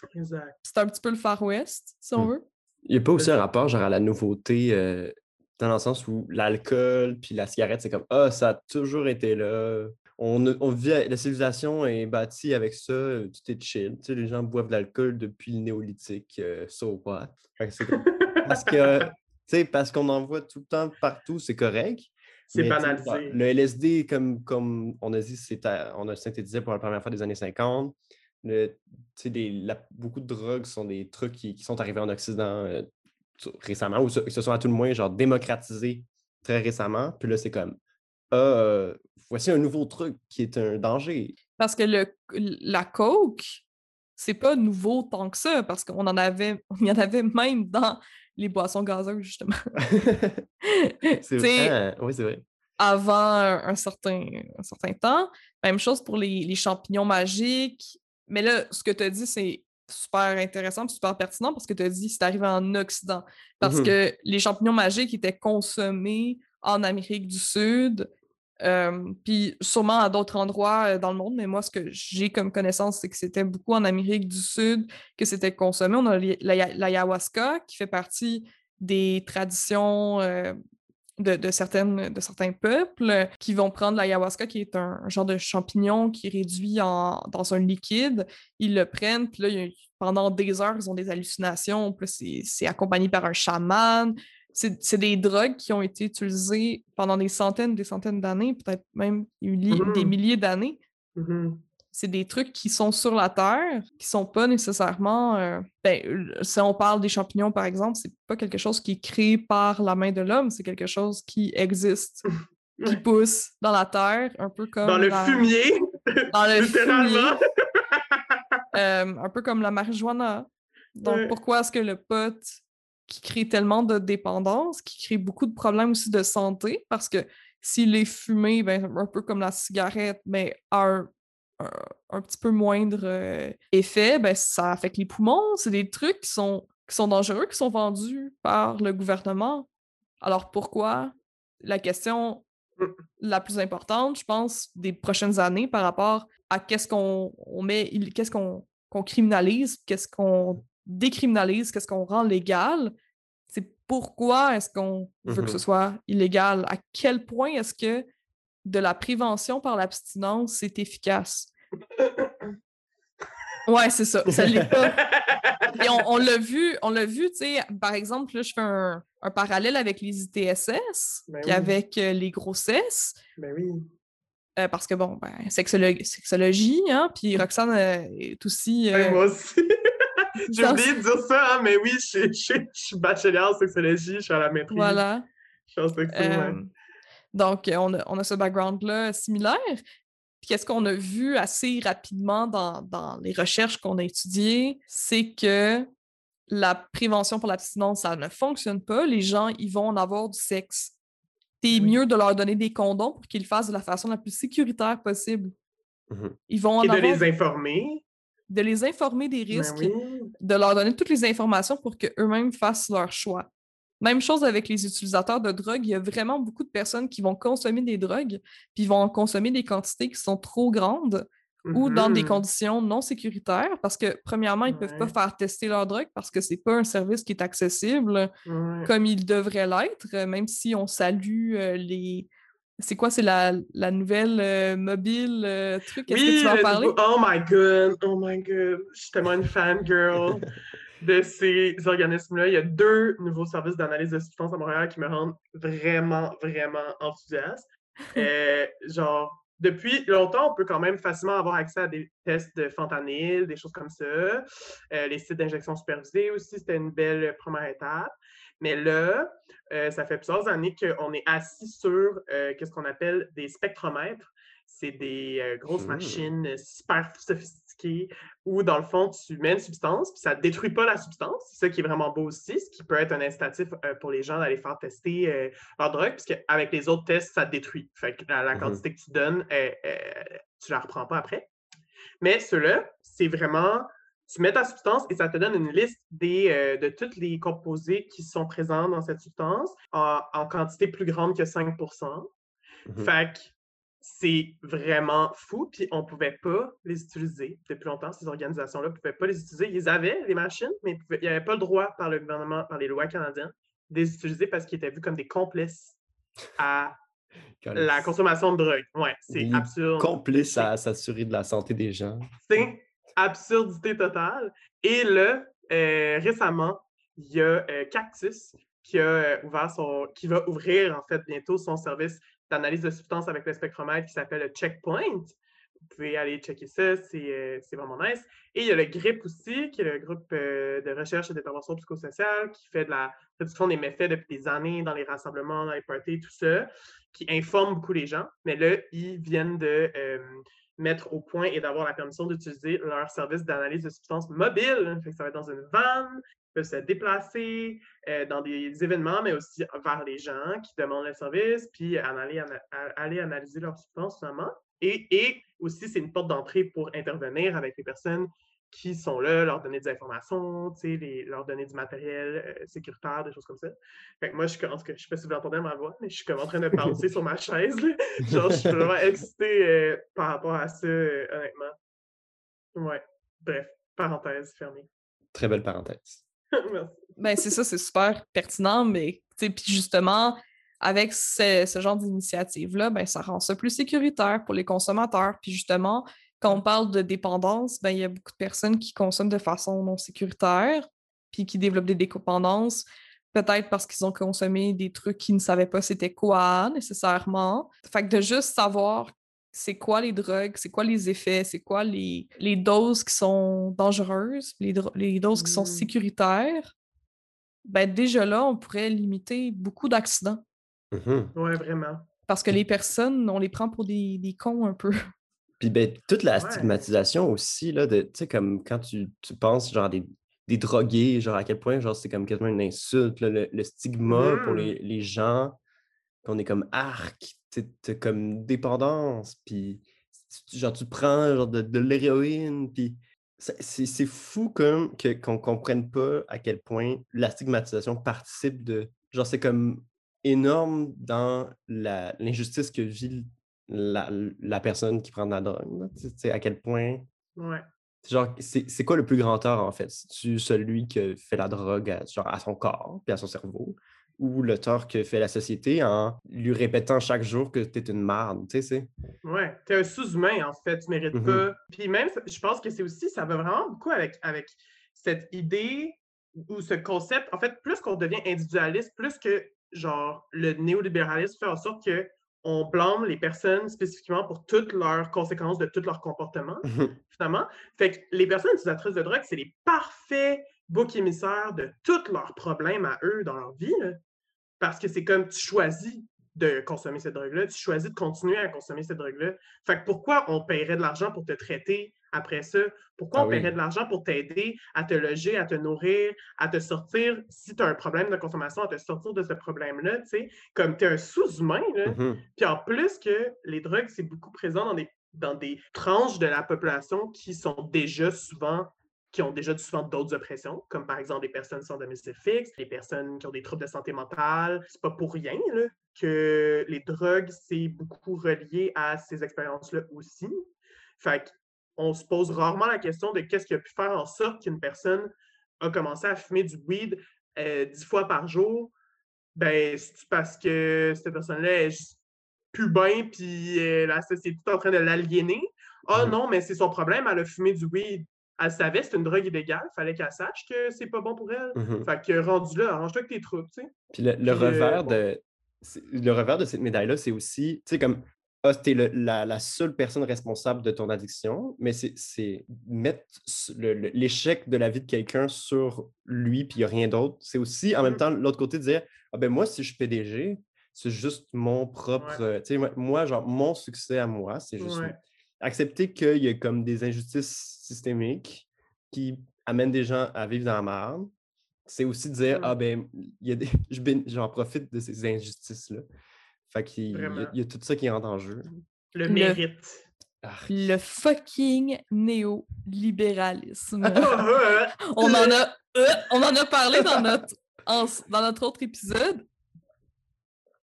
C'était un petit peu le Far West, si on Mm. veut. Il n'y a pas aussi un rapport genre à la nouveauté euh, dans le sens où l'alcool puis la cigarette, c'est comme Ah, ça a toujours été là. On, vit, la civilisation est bâtie avec ça, tout est chill. Tu sais, les gens boivent de l'alcool depuis le néolithique, euh, so what? Parce que, sais, parce qu'on en voit tout le temps partout, c'est correct. C'est banalisé. Le LSD, comme, comme on a dit, c'est on a synthétisé pour la première fois des années 50. Le- tu sais, des- la- beaucoup de drogues sont des trucs qui, qui sont arrivés en Occident euh, récemment, ou se, se sont à tout le moins genre démocratisés très récemment. Puis là, c'est comme Ah, euh, voici un nouveau truc qui est un danger. Parce que le, la coke, c'est pas nouveau tant que ça, parce qu'on en avait, il y en avait même dans les boissons gazeuses, justement. [LAUGHS] c'est vrai. Oui, c'est vrai. avant un, certain, un certain temps. Même chose pour les, les champignons magiques. Mais là, ce que tu as dit, c'est super intéressant, puis super pertinent parce que tu as dit c'est arrivé en Occident. Parce Mhm. que les champignons magiques étaient consommés en Amérique du Sud, puis sûrement à d'autres endroits dans le monde, mais moi, ce que j'ai comme connaissance, c'est que c'était beaucoup en Amérique du Sud que c'était consommé. On a l'ayahuasca qui fait partie des traditions de, certaines, de certains peuples qui vont prendre l'ayahuasca, qui est un, genre de champignon qui est réduit en, dans un liquide. Ils le prennent, puis là, pendant des heures, ils ont des hallucinations. Puis c'est accompagné par un chaman. C'est des drogues qui ont été utilisées pendant des centaines, des centaines d'années, peut-être même des milli- des milliers d'années Mhm. c'est des trucs qui sont sur la Terre, qui sont pas nécessairement. euh, ben, si on parle des champignons, par exemple, c'est pas quelque chose qui est créé par la main de l'homme, c'est quelque chose qui existe, qui Ouais. pousse dans la Terre, un peu comme. Dans le la- fumier, [LAUGHS] Dans le littéralement. fumier, [LAUGHS] euh, un peu comme la marijuana. Donc, Ouais. pourquoi est-ce que le pot qui crée tellement de dépendance, qui crée beaucoup de problèmes aussi de santé, parce que s'il est fumé, ben, un peu comme la cigarette, mais a un, un, petit peu moindre euh, effet, ben, ça affecte les poumons. C'est des trucs qui sont, qui sont dangereux, qui sont vendus par le gouvernement. Alors pourquoi? La question la plus importante, je pense, des prochaines années par rapport à qu'est-ce qu'on on met, qu'est-ce qu'on qu'on criminalise, qu'est-ce qu'on décriminalise, qu'est-ce qu'on rend légal, c'est pourquoi est-ce qu'on veut que ce soit illégal? À quel point est-ce que de la prévention par l'abstinence, c'est efficace? Ouais, c'est ça. Ça l'est pas. Et on, on l'a vu, on l'a vu, tu sais, par exemple, là, je fais un, un parallèle avec les ITSS, Ben puis oui. avec euh, les grossesses, Ben oui. euh, parce que bon, ben, sexolo- sexologie, hein, puis Roxane euh, est aussi. Ben, moi aussi. J'ai oublié de dire ça, hein, mais oui, je, suis bachelière en sexologie, je suis à la maîtrise. Voilà. Je suis en ouais. Euh, donc, euh, on a, on a ce background-là similaire. Puis, qu'est-ce qu'on a vu assez rapidement dans, dans les recherches qu'on a étudiées, c'est que la prévention pour l'abstinence, ça ne fonctionne pas. Les gens, ils vont en avoir du sexe. C'est Oui. mieux de leur donner des condoms pour qu'ils le fassent de la façon la plus sécuritaire possible. Mhm. Ils vont en Et de les informer. De les informer des Ben risques, oui. de leur donner toutes les informations pour qu'eux-mêmes fassent leur choix. Même chose avec les utilisateurs de drogue. Il y a vraiment beaucoup de personnes qui vont consommer des drogues, puis vont en consommer des quantités qui sont trop grandes ou dans des Mhm. conditions non sécuritaires parce que, premièrement, ils ne peuvent pas faire tester leur drogue parce que c'est pas un service qui est accessible Ouais. comme il devrait l'être, même si on salue euh, les. C'est quoi, c'est la, la nouvelle euh, mobile euh, truc? Est-ce que Oui, tu vas en le parler? Oh my god, oh my god. Je suis tellement une fangirl [LAUGHS] de ces organismes-là. Il y a deux nouveaux services d'analyse de substances à Montréal qui me rendent vraiment, vraiment enthousiaste. [LAUGHS] Euh, genre, depuis longtemps, on peut quand même facilement avoir accès à des tests de fentanyl, des choses comme ça. Les sites d'injection supervisés aussi, c'était une belle première étape. Mais là, euh, ça fait plusieurs années qu'on est assis sur euh, qu'est-ce qu'on appelle des spectromètres. C'est des euh, grosses Hmm. machines super sophistiquées où, dans le fond, tu mets une substance, puis ça ne détruit pas la substance. C'est ça qui est vraiment beau aussi, ce qui peut être un incitatif pour les gens d'aller faire tester leur drogue, puisque avec les autres tests, ça détruit. Fait que la, la Mhm. quantité que tu donnes, tu la reprends pas après. Mais ceux-là, c'est vraiment, tu mets ta substance et ça te donne une liste des, euh, de tous les composés qui sont présents dans cette substance en, en quantité plus grande que 5 Mhm. Fait que c'est vraiment fou, puis on pouvait pas les utiliser depuis longtemps. Ces organisations-là ne pouvaient pas les utiliser. Ils avaient les machines, mais ils pouvaient- il n'y avait pas le droit par le gouvernement, par les lois canadiennes, de les utiliser parce qu'ils étaient vus comme des complices à la consommation de drogue. Ouais, c'est des absurde. Complices à s'assurer de la santé des gens. C'est absurdité totale. Et là, euh, récemment, il y a euh, Cactus qui a euh, ouvert son, qui va ouvrir en fait bientôt son service d'analyse de substances avec le spectromètre qui s'appelle le Checkpoint. Vous pouvez aller checker ça, c'est vraiment nice. Et il y a le GRIP aussi, qui est le groupe de recherche et d'intervention psychosociale, qui fait de la réduction des méfaits depuis des années dans les rassemblements, dans les parties, tout ça, qui informe beaucoup les gens. Mais là, ils viennent de mettre au point et d'avoir la permission d'utiliser leur service d'analyse de substances mobile. Fait que ça va être dans une van, ils peuvent se déplacer euh, dans des événements, mais aussi vers les gens qui demandent le service, puis aller analyser leurs substances finalement. Et, et aussi, c'est une porte d'entrée pour intervenir avec les personnes qui sont là, leur donner des informations, tu sais, les- leur donner du matériel euh, sécuritaire, des choses comme ça. Fait que moi, je, suis comme- en tout cas, je sais pas si vous entendez ma voix, mais je suis comme en train de [LAUGHS] bouncer sur ma chaise. là. Genre, je suis vraiment excitée euh, par rapport à ça, euh, honnêtement. Ouais. Bref, parenthèse fermée. Très belle parenthèse. [LAUGHS] Merci. Ben, c'est ça, c'est super pertinent, mais puis justement, avec ce, ce genre d'initiative-là, ben, ça rend ça plus sécuritaire pour les consommateurs. Puis justement, quand on parle de dépendance, ben, il y a beaucoup de personnes qui consomment de façon non sécuritaire, puis qui développent des dépendances, peut-être parce qu'ils ont consommé des trucs qu'ils ne savaient pas c'était quoi nécessairement. Fait que de juste savoir c'est quoi les drogues, c'est quoi les effets, c'est quoi les, les doses qui sont dangereuses, les, doses qui sont Mm. sécuritaires, ben déjà là, on pourrait limiter beaucoup d'accidents. Mhm. Ouais, vraiment. Parce que les personnes, on les prend pour des, des cons un peu. Puis ben, toute la Ouais. stigmatisation aussi, là, de, tu sais, comme quand tu, tu penses genre des, des drogués, genre à quel point genre c'est comme quasiment une insulte, là, le, le stigma pour Mhm. les, les gens, qu'on est comme arc, tu comme dépendance, puis tu- genre tu prends genre de, de l'héroïne, puis c'est- c'est c'est fou comme que- qu'on comprenne pas à quel point la stigmatisation participe de, genre c'est comme énorme dans la- l'injustice que vit la, la personne qui prend de la drogue. Tu sais, à quel point Ouais. Genre, c'est quoi le plus grand tort, en fait? C'est-tu celui qui fait la drogue à, genre, à son corps puis à son cerveau? Ou le tort que fait la société en lui répétant chaque jour que t'es une marde, tu sais? Ouais, t'es un sous-humain, en fait, tu mérites Mhm. pas. Puis même, je pense que c'est aussi, ça va vraiment beaucoup avec, avec cette idée ou ce concept. En fait, plus qu'on devient individualiste, plus que, genre, le néolibéralisme fait en sorte que on blâme les personnes spécifiquement pour toutes leurs conséquences de tout leur comportement, finalement. Fait que les personnes utilisatrices de drogue, c'est les parfaits boucs émissaires de tous leurs problèmes à eux dans leur vie. là. Parce que c'est comme tu choisis de consommer cette drogue-là, tu choisis de continuer à consommer cette drogue-là. Fait que pourquoi on paierait de l'argent pour te traiter après ça? Pourquoi Ah on oui. paierait de l'argent pour t'aider à te loger, à te nourrir, à te sortir, si tu as un problème de consommation, à te sortir de ce problème-là, tu sais? Comme tu es un sous-humain. Mhm. Puis en plus que les drogues, c'est beaucoup présent dans des, dans des tranches de la population qui sont déjà souvent qui ont déjà souvent d'autres oppressions, comme par exemple des personnes sans domicile fixe, les personnes qui ont des troubles de santé mentale. C'est pas pour rien là, que les drogues, c'est beaucoup relié à ces expériences-là aussi. Fait qu'on se pose rarement la question de qu'est-ce qui a pu faire en sorte qu'une personne a commencé à fumer du weed euh, dix fois par jour. Ben, c'est parce que cette personne-là est plus bien, puis euh, la société est en train de l'aliéner. Ah Mhm. non, mais c'est son problème, elle a fumé du weed. Elle savait, c'est une drogue illégale, fallait qu'elle sache que c'est pas bon pour elle. Mhm. Fait que rendu là, arrange-toi avec tes troupes, tu sais. Puis le, le Puis, euh, revers de le revers de cette médaille-là, c'est aussi, tu sais, comme ah, t'es le- la, la seule personne responsable de ton addiction, mais c'est- mettre l'échec de la vie de quelqu'un sur lui, puis il n'y a rien d'autre. C'est aussi, en même Mm. temps, l'autre côté, de dire Ah ben moi, si je suis PDG, c'est juste mon propre. Tu sais, moi- genre, mon succès à moi, c'est juste Ouais. accepter qu'il y a comme des injustices systémiques qui amènent des gens à vivre dans la merde. C'est aussi dire, ah ben, il y a des, [LAUGHS] je bén- j'en profite de ces injustices-là. Fait qu'il y a- y, tout ça qui rentre en jeu. Le Le- mérite. Le fucking néolibéralisme. [LAUGHS] [LAUGHS] On, en a, euh, on en a parlé dans notre, [LAUGHS] en- dans notre autre épisode.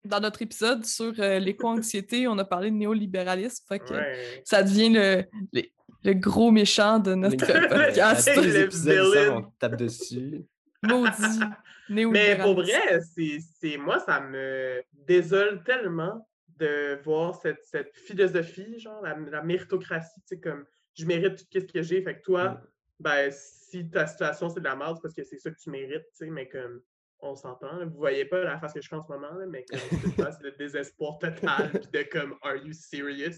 Dans notre épisode sur euh, l'éco-anxiété, on a parlé de néolibéralisme. Fait que ouais. ça devient le, le, le gros méchant de notre podcast. Le on tape dessus. Maudit. Mais pour vrai, c'est, c'est- moi, ça me désole tellement de voir cette, cette philosophie, genre la, la méritocratie, tu sais, comme je mérite tout ce que j'ai, fait que toi, Mm. ben, si ta situation c'est de la merde, c'est parce que c'est ça que tu mérites, tu sais, mais comme on s'entend, vous voyez pas la face que je fais en ce moment, là, mais c'est de désespoir total, puis [LAUGHS] de comme, are you serious?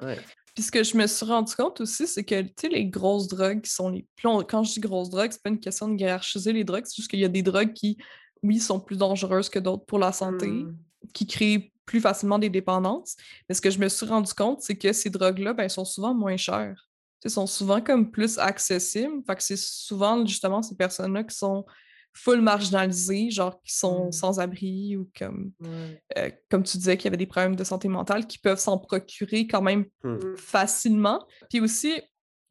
Ouais. Puis ce que je me suis rendu compte aussi, c'est que, tu sais, les grosses drogues qui sont les on- Quand je dis grosses drogues, c'est pas une question de hiérarchiser les drogues, c'est juste qu'il y a des drogues qui, oui, sont plus dangereuses que d'autres pour la santé, Mm. qui créent plus facilement des dépendances. Mais ce que je me suis rendu compte, c'est que ces drogues-là, ben, sont souvent moins chères. Tu sais, sont souvent comme plus accessibles. Fait que c'est souvent, justement, ces personnes-là qui sont full marginalisées, genre qui sont Mm. sans abri ou comme, euh, comme tu disais, qui avaient des problèmes de santé mentale, qui peuvent s'en procurer quand même Mm. facilement. Puis aussi,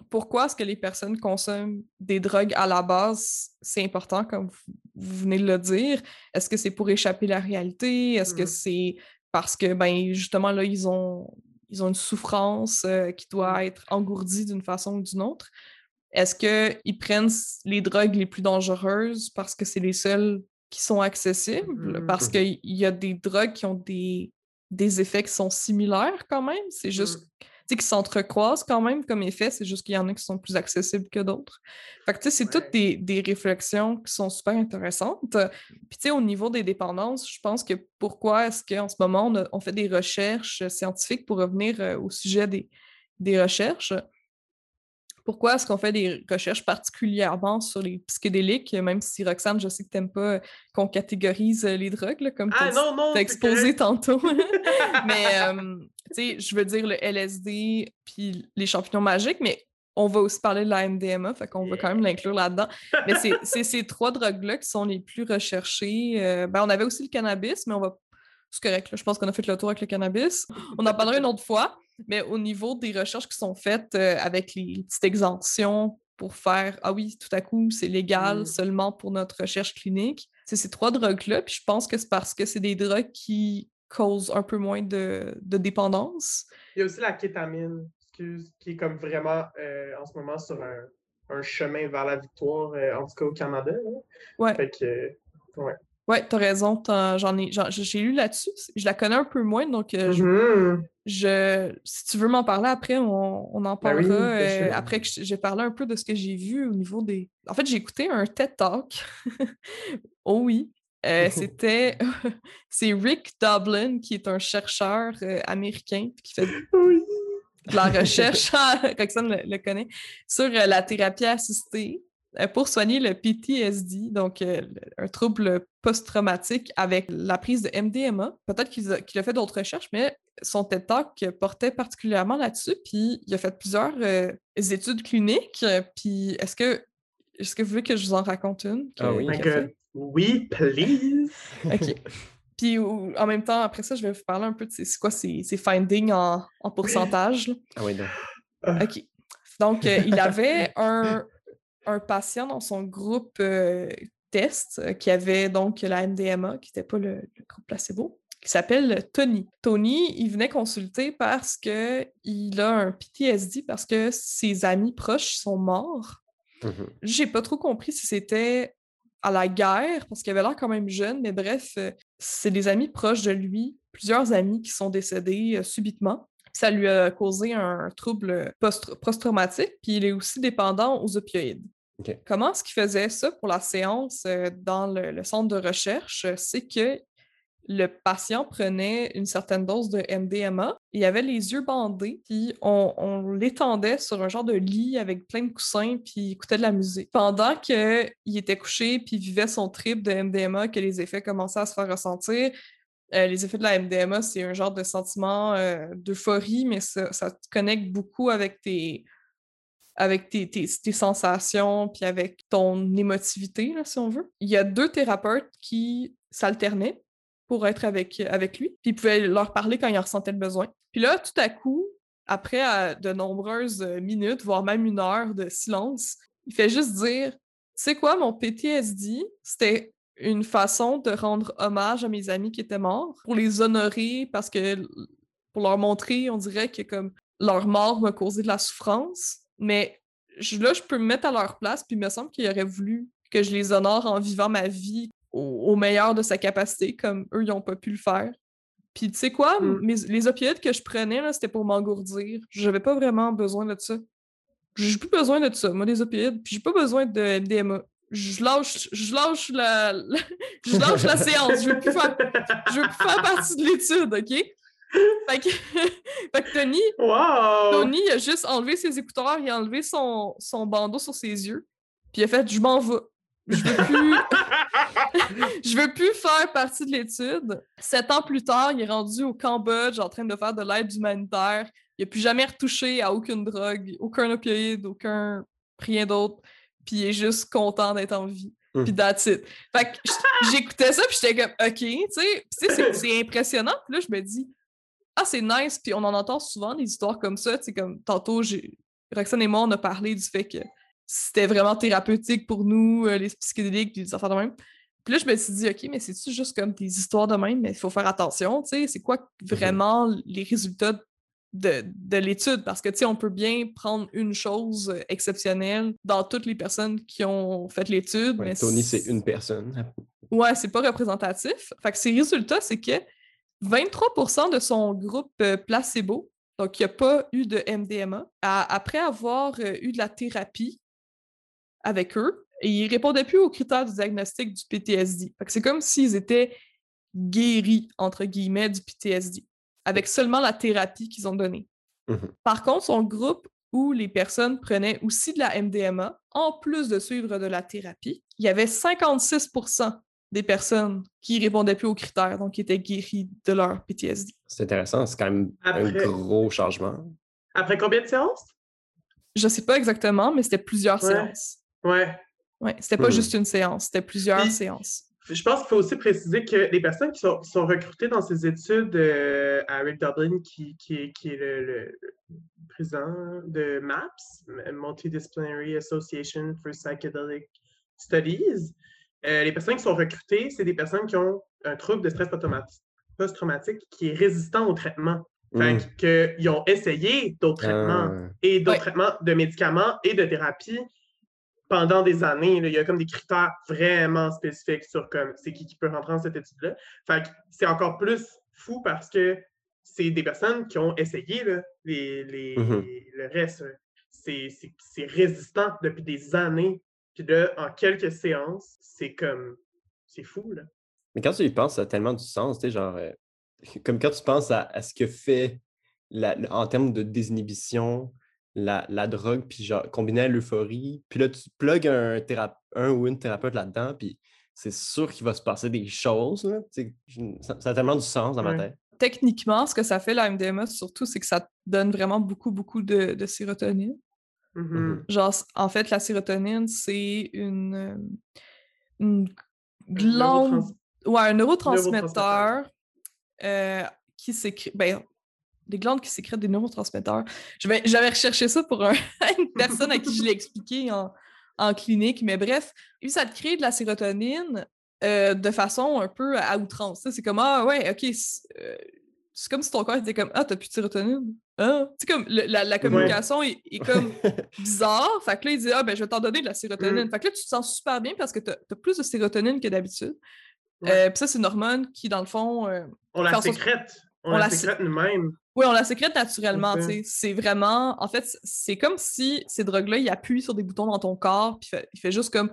pourquoi est-ce que les personnes consomment des drogues à la base? C'est important, comme vous, vous venez de le dire? Est-ce que c'est pour échapper à la réalité? Est-ce que c'est parce que, ben, justement, là, ils ont, ils ont une souffrance euh, qui doit être engourdie d'une façon ou d'une autre? Est-ce qu'ils prennent les drogues les plus dangereuses parce que c'est les seules qui sont accessibles? Mhm. Parce Mhm. qu'il y a des drogues qui ont des, des effets qui sont similaires quand même? C'est juste Mm. sais, qui s'entrecroisent quand même comme effet, c'est juste qu'il y en a qui sont plus accessibles que d'autres. Fait que, tu sais, c'est toutes des, des réflexions qui sont super intéressantes. Puis, tu sais, au niveau des dépendances, je pense que pourquoi est-ce qu'en ce moment, on, a- on fait des recherches scientifiques pour revenir euh, au sujet des, des recherches? Pourquoi est-ce qu'on fait des recherches particulièrement sur les psychédéliques, même si Roxane, je sais que tu n'aimes pas qu'on catégorise euh, les drogues, là, comme tu Ah t'as c'est exposé tantôt. [LAUGHS] [LAUGHS] mais, euh, tu sais, je veux dire le LSD puis les champignons magiques, mais on va aussi parler de la MDMA, fait qu'on va quand même l'inclure là-dedans. Mais c'est- [LAUGHS] c'est ces trois drogues-là qui sont les plus recherchées. Euh, ben, on avait aussi le cannabis, mais on va. C'est correct, là, je pense qu'on a fait le tour avec le cannabis. On en parlera une autre fois, mais au niveau des recherches qui sont faites euh, avec les petites exemptions pour faire Ah oui, tout à coup, c'est légal Mm. seulement pour notre recherche clinique. C'est ces trois drogues-là, puis je pense que c'est parce que c'est des drogues qui causent un peu moins de, de dépendance. Il y a aussi la kétamine. excuse, qui est comme vraiment euh, en ce moment sur un, un chemin vers la victoire, euh, en tout cas au Canada. là. Ouais. Fait que, euh, ouais. Ouais, t'as raison. J'en ai, j'ai lu là-dessus. Je la connais un peu moins, donc euh, je, Mhm. je- si tu veux m'en parler après, on, on en Ben oui, parlera. euh, après que j'ai parlé un peu de ce que j'ai vu au niveau des. En fait, j'ai écouté un TED Talk. [LAUGHS] oh oui. Euh, [LAUGHS] C'était. [LAUGHS] C'est Rick Dublin, qui est un chercheur américain qui fait Oui. de la recherche, Roxane le, le connaît, sur la thérapie assistée pour soigner le PTSD, donc un trouble post-traumatique avec la prise de MDMA. Peut-être qu'il a, fait d'autres recherches, mais son TED Talk portait particulièrement là-dessus, puis il a fait plusieurs euh, études cliniques. Puis est-ce que, est-ce que vous voulez que je vous en raconte une? que- Ah oui. Oui, please. [LAUGHS] OK. Puis en même temps, après ça, je vais vous parler un peu de c'est quoi ces, ces findings en, en pourcentage. Ah oui, donc. OK. Donc, euh, il avait un, un patient dans son groupe euh, test euh, qui avait donc la MDMA, qui n'était pas le, le groupe placebo, qui s'appelle Tony. Tony, il venait consulter parce qu'il a un PTSD, parce que ses amis proches sont morts. Mhm. J'ai pas trop compris si c'était à la guerre, parce qu'il avait l'air quand même jeune, mais bref, euh, c'est des amis proches de lui, plusieurs amis qui sont décédés euh, subitement. Ça lui a causé un trouble post- post-traumatique, puis il est aussi dépendant aux opioïdes. Comment est-ce qu'il faisait ça pour la séance dans le, centre de recherche? C'est que le patient prenait une certaine dose de MDMA, il avait les yeux bandés, puis on, l'étendait sur un genre de lit avec plein de coussins, puis il écoutait de la musique. Pendant qu'il était couché, puis vivait son trip de MDMA, que les effets commençaient à se faire ressentir, euh, les effets de la MDMA, c'est un genre de sentiment d'euphorie, mais ça, ça te connecte beaucoup avec tes, avec tes, tes- tes sensations, puis avec ton émotivité, là, si on veut. Il y a deux thérapeutes qui s'alternaient pour être avec, avec lui, puis ils pouvaient leur parler quand il en ressentait le besoin. Puis là, tout à coup, après de nombreuses euh, minutes, voire même une heure de silence, il fait juste dire sais quoi, mon PTSD, c'était une façon de rendre hommage à mes amis qui étaient morts, pour les honorer, parce que pour leur montrer, on dirait que comme leur mort m'a causé de la souffrance, mais je- là, je peux me mettre à leur place, puis il me semble qu'il aurait voulu que je les honore en vivant ma vie au, au meilleur de sa capacité, comme eux, ils n'ont pas pu le faire. Puis tu sais quoi, Mm. mes- les opioïdes que je prenais, c'était pour m'engourdir. J'avais pas vraiment besoin de ça. J'ai plus besoin de ça, moi, des opioïdes, puis j'ai pas besoin de MDMA. Je lâche, je lâche la, la- [LAUGHS] je lâche la séance. Je veux plus faire, je veux plus faire partie de l'étude, OK? [LAUGHS] Fait que, [LAUGHS] fait que Tony, Wow! Tony il a juste enlevé ses écouteurs, il a enlevé son, son bandeau sur ses yeux, puis il a fait Je m'en vais. Je veux plus. [LAUGHS] je veux plus faire partie de l'étude. Sept ans plus tard, il est rendu au Cambodge en train de faire de l'aide humanitaire. Il n'a plus jamais retouché à aucune drogue, aucun opioïde, aucun rien d'autre. Puis il est juste content d'être en vie. Mm. Puis that's it. Fait que j'écoutais ça, puis j'étais comme, OK, tu sais, c'est impressionnant. Puis là, je me dis, ah, c'est nice. Puis on en entend souvent des histoires comme ça. Tu sais, comme tantôt, Roxane et moi, on a parlé du fait que c'était vraiment thérapeutique pour nous, euh, les psychédéliques, puis des affaires de même. Puis là, je me suis dit, OK, mais c'est-tu juste comme des histoires de même? Mais il faut faire attention, tu sais, c'est quoi vraiment les résultats de, de l'étude? Parce que, tu sais, on peut bien prendre une chose euh, exceptionnelle dans toutes les personnes qui ont fait l'étude, Ouais, mais Tony, c'est une personne. Ouais, c'est pas représentatif. Fait que ses résultats, c'est que 23% de son groupe euh, placebo, donc il n'y a pas eu de MDMA, a- après avoir euh, eu de la thérapie avec eux, et ils répondaient plus aux critères du diagnostic du PTSD. C'est comme s'ils étaient guéris, entre guillemets, du PTSD, avec seulement la thérapie qu'ils ont donnée. Mhm. Par contre, son groupe où les personnes prenaient aussi de la MDMA, en plus de suivre de la thérapie, il y avait 56 des personnes qui répondaient plus aux critères, donc qui étaient guéries de leur PTSD. C'est intéressant, c'est quand même Après- un gros changement. Après combien de séances? Je sais pas exactement, mais c'était plusieurs Ouais. séances. Ouais. Ouais, c'était pas Hmm. juste une séance, c'était plusieurs Puis- séances. Je pense qu'il faut aussi préciser que les personnes qui sont, qui sont recrutées dans ces études euh, à Rick Dublin, qui, qui, est- qui est le, le- le président de MAPS, Multidisciplinary Association for Psychedelic Studies, euh, les personnes qui sont recrutées, c'est des personnes qui ont un trouble de stress post-traumati- post-traumatique qui est résistant au traitement. Fait Mm. que, qu'ils ont essayé d'autres traitements Ah. et d'autres Ouais. traitements de médicaments et de thérapie pendant des années. là. Il y a comme des critères vraiment spécifiques sur comme c'est qui qui peut rentrer dans cette étude-là. Fait que c'est encore plus fou parce que c'est des personnes qui ont essayé là, les, les- Mhm. le reste. c'est résistant depuis des années. Puis là, en quelques séances, c'est comme. C'est fou, là. Mais quand tu y penses, ça a tellement du sens, tu sais, genre, euh, [LAUGHS] comme quand tu penses à, à ce que fait la- en termes de désinhibition, la, la drogue, puis genre, combiné à l'euphorie, puis là, tu plugues un, un ou une thérapeute là-dedans, puis c'est sûr qu'il va se passer des choses, là, tu sais, je- ça, ça a tellement du sens dans ma tête. Techniquement, ce que ça fait, la MDMA, surtout, c'est que ça te donne vraiment beaucoup, beaucoup de, de sérotonine. Mhm. Mhm. Genre, en fait, la sérotonine, c'est une, une Un glande, neurotrans- ouais, un neurotransmetteur. neurotransmetteur euh, qui sécrète, ben, des glandes qui sécrètent des neurotransmetteurs. J'avais recherché ça pour un- [LAUGHS] une personne à qui je l'ai expliqué en, en clinique, mais bref, lui, ça te crée de la sérotonine euh, de façon un peu à outrance. C'est comme, ah ouais, ok, euh, c'est comme si ton corps était comme, ah, t'as plus de sérotonine? Hein? Tu sais, comme le- la, la communication est, est comme [LAUGHS] bizarre. Fait que là, il dit, ah, ben, je vais t'en donner de la sérotonine. Mm. Fait que là, tu te sens super bien parce que t'as as plus de sérotonine que d'habitude. Ouais. Euh, Puis ça, c'est une hormone qui, dans le fond, euh, On la sécrète. On, on la la sé- sécrète nous-mêmes. oui, on la sécrète naturellement, C'est vraiment... En fait, c'est comme si ces drogues-là, ils appuient sur des boutons dans ton corps, puis il fait juste comme...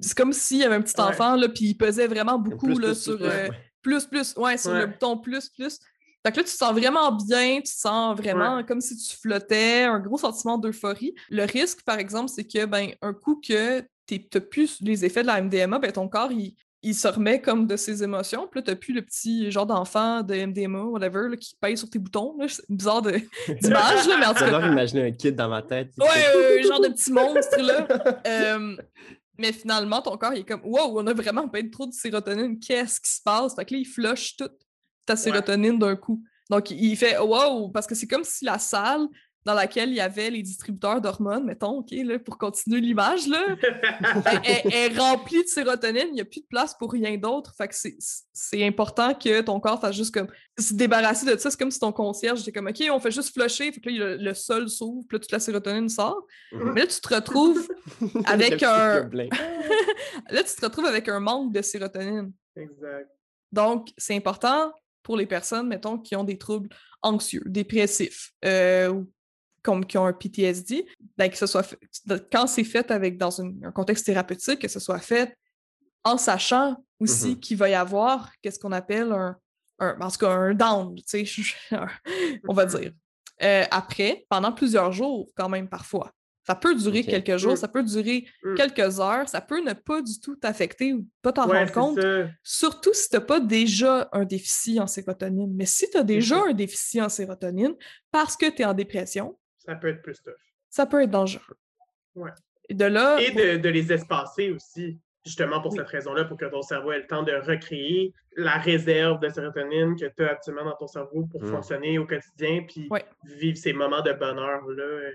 C'est comme s'il y avait un petit Ouais. enfant, là, puis il pesait vraiment beaucoup, là, sur... euh, ouais. Plus, plus, ouais, sur le bouton plus, plus. Fait que là, tu te sens vraiment bien, tu te sens vraiment comme si tu flottais, un gros sentiment d'euphorie. Le risque, par exemple, c'est que, ben, un coup que t'es- t'as plus les effets de la MDMA, ben, ton corps, il, il se remet comme de ses émotions, puis là, t'as plus le petit genre d'enfant de MDMA, whatever, là, qui paye sur tes boutons. C'est bizarre [LAUGHS] d'image, mais en tout cas, J'adore imaginer un kid dans ma tête. Ouais, euh, genre de [LAUGHS] petit monstre, là. Euh, mais finalement, ton corps, il est comme, wow, on a vraiment pas trop de sérotonine, qu'est-ce qui se passe? Fait que là, il flush toute ta sérotonine d'un coup. Donc, il fait, wow, parce que c'est comme si la salle dans laquelle il y avait les distributeurs d'hormones, mettons, OK, là, pour continuer l'image, là, [LAUGHS] elle, est remplie de sérotonine, il n'y a plus de place pour rien d'autre. Fait que c'est- important que ton corps fasse juste comme se débarrasser de ça. C'est comme si ton concierge était comme OK, on fait juste flusher, fait que là, le, le sol s'ouvre, puis là, toute la sérotonine sort. Mhm. Mais là, tu te retrouves [LAUGHS] avec un- [LAUGHS] là, tu te retrouves avec un manque de sérotonine. exact. Donc, c'est important pour les personnes, mettons, qui ont des troubles anxieux, dépressifs, euh, ou comme qui ont un PTSD, ben, que ce soit fait- quand c'est fait avec dans une- un contexte thérapeutique, que ce soit fait en sachant aussi Mhm. qu'il va y avoir qu'est-ce qu'on appelle un, un- en tout cas un down, tu sais, on va Mhm. dire. Euh, après, pendant plusieurs jours, quand même, parfois. Ça peut durer quelques jours, Mm. ça peut durer Mm. quelques heures, ça peut ne pas du tout t'affecter ou pas t'en Ouais, rendre compte. ça. Surtout si tu n'as pas déjà un déficit en sérotonine. Mais si tu as déjà ça. un déficit en sérotonine parce que tu es en dépression, Ça peut être plus tough. ça peut être dangereux. Ouais. Et de là, Et de, de les espacer aussi, justement pour Oui. cette raison-là, pour que ton cerveau ait le temps de recréer la réserve de sérotonine que tu as actuellement dans ton cerveau pour Mm. fonctionner au quotidien, puis Ouais. vivre ces moments de bonheur-là.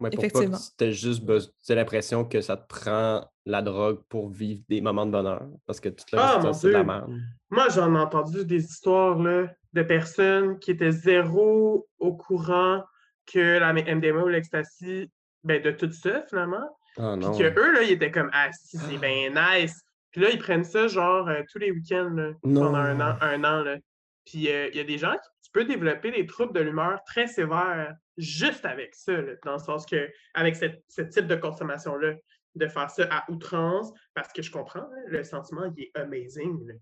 Ouais, pour pas Effectivement. que t'aies juste l'impression que ça te prend la drogue pour vivre des moments de bonheur. Parce que tout le Ah, reste, mon c'est de la merde. Moi, j'en ai entendu des histoires là, de personnes qui étaient zéro au courant que la MDMA ou l'ecstasy, ben, de tout ça, finalement. Ah Puis que eux, là, ils étaient comme Ah, si, c'est [GASPS] bien nice. Puis là, ils prennent ça genre euh, tous les week-ends là, pendant un an. Un an là. Puis euh, il y a des gens qui tu peux développer des troubles de l'humeur très sévères juste avec ça, là, dans le sens que, avec cette- ce type de consommation-là, de faire ça à outrance, parce que je comprends, hein, le sentiment, il est amazing. là.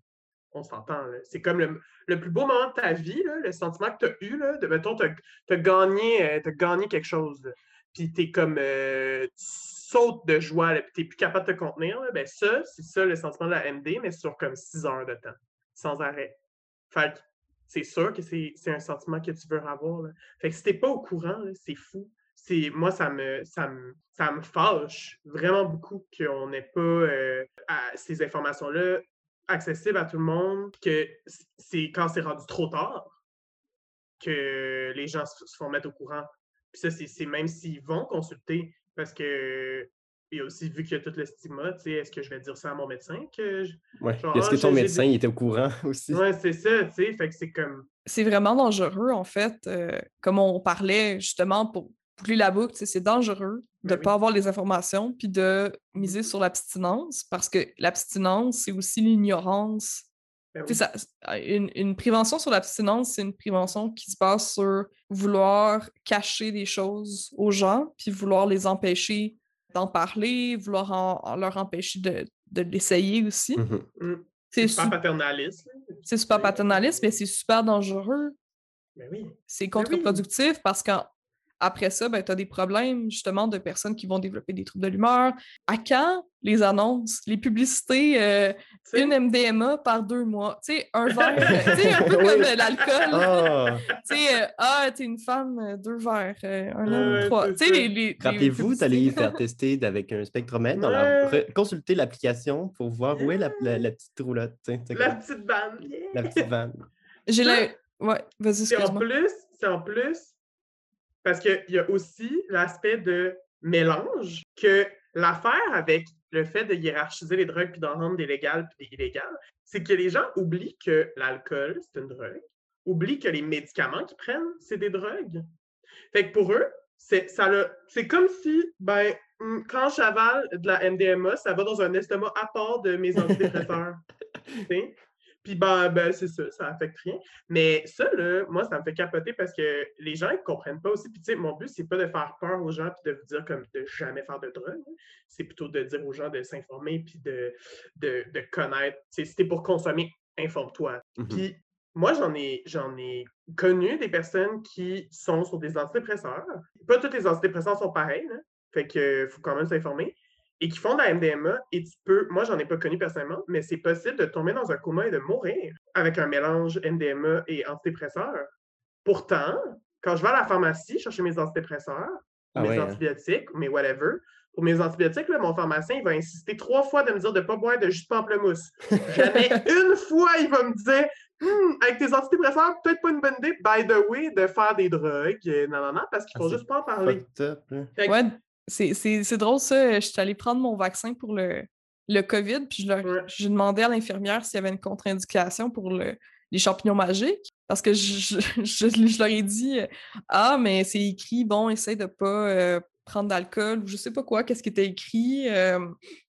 On s'entend. C'est comme le, le plus beau moment de ta vie, le sentiment que tu as eu, là, de mettons, tu as, gagné, euh, gagné quelque chose. Puis tu es comme. euh, tu sautes de joie, puis tu n'es plus capable de te contenir. là. Ben, ça, c'est ça le sentiment de la MD, mais sur comme six heures de temps, sans arrêt. Fait c'est sûr que c'est un sentiment que tu veux avoir. Fait que si t'es pas au courant, c'est fou. Moi, ça me, ça me, ça me fâche vraiment beaucoup qu'on n'ait pas euh, à- ces informations-là accessibles à tout le monde, que c'est quand c'est rendu trop tard que les gens se font mettre au courant. Puis ça, c'est même s'ils vont consulter, parce que il y a aussi vu qu'il y a tout le stigma, tu sais, est-ce que je vais dire ça à mon médecin que je- Ouais. Genre, Est-ce ah, que ton j'ai- j'ai médecin il était au courant [LAUGHS] aussi? Ouais, c'est ça, tu sais. Fait que c'est comme. c'est vraiment dangereux, en fait. euh, comme on parlait justement pour boucler la boucle, c'est dangereux de Ben ne pas avoir les informations puis de miser sur l'abstinence parce que l'abstinence, c'est aussi l'ignorance. Ben oui. ça- une, une prévention sur l'abstinence, c'est une prévention qui se base sur vouloir cacher des choses aux gens puis vouloir les empêcher d'en parler, vouloir en- en leur empêcher de, de l'essayer aussi. Mhm. Mm. C'est super su- paternaliste. c'est super paternaliste, mais c'est super dangereux. Ben oui. C'est oui. contre-productif parce qu'après ça, ben, tu as des problèmes justement de personnes qui vont développer des troubles de l'humeur. À quand les annonces, les publicités, euh, une MDMA par deux mois? Tu sais, un [LAUGHS] verre, tu sais, un peu Oui. comme euh, l'alcool. Ah! Tu sais, euh, ah, t'es une femme, deux verres, euh, un homme, trois. Tu sais, Rappelez-vous d'aller faire tester avec un spectromètre, dans la... Consulter l'application pour voir où est la, la- la petite roulotte. La comme petite bande. La petite vanne. J'ai Ça, la... Ouais, vas-y, C'est en excuse-moi. plus, c'est en plus, parce qu'il y a aussi l'aspect de mélange que l'affaire avec le fait de hiérarchiser les drogues puis d'en rendre des légales puis des illégales, c'est que les gens oublient que l'alcool, c'est une drogue, oublient que les médicaments qu'ils prennent, c'est des drogues. Fait que pour eux, c'est ça le- c'est comme si, ben, hum, quand j'avale de la MDMA, ça va dans un estomac à part de mes [LAUGHS] antidépresseurs. Puis ben, ben c'est ça, ça affecte rien. Mais ça, là, moi, ça me fait capoter parce que les gens, ils comprennent pas aussi. Puis tu sais, mon but, c'est pas de faire peur aux gens puis de vous dire comme de jamais faire de drogue. hein. C'est plutôt de dire aux gens de s'informer puis de, de, de connaître. Tu sais, si t'es pour consommer, informe-toi. Mhm. Puis moi, j'en ai, j'en ai connu des personnes qui sont sur des antidépresseurs. Pas tous les antidépresseurs sont pareils, là. Fait que faut quand même s'informer. Et qui font de la MDMA, et tu peux, moi j'en ai pas connu personnellement, mais c'est possible de tomber dans un coma et de mourir avec un mélange MDMA et antidépresseur. Pourtant, quand je vais à la pharmacie chercher mes antidépresseurs, Ah mes ouais, hein? antibiotiques, mes whatever, pour mes antibiotiques, là, mon pharmacien, il va insister trois fois de me dire de ne pas boire de jus de pamplemousse. Jamais [LAUGHS] une fois, il va me dire Hmm, avec tes antidépresseurs, peut-être pas une bonne idée, by the way, de faire des drogues. Non, non, non, parce qu'il Ah, faut juste pas en parler. Up, Ouais, c'est- drôle ça. Je suis allée prendre mon vaccin pour le, le COVID, puis je leur- Ouais. j'ai demandé à l'infirmière s'il y avait une contre-indication pour le- les champignons magiques. Parce que je, je- [LAUGHS] je- je leur ai dit euh, Ah, mais c'est écrit, bon, essaye de pas euh, prendre d'alcool ou je sais pas quoi, qu'est-ce qui était écrit euh,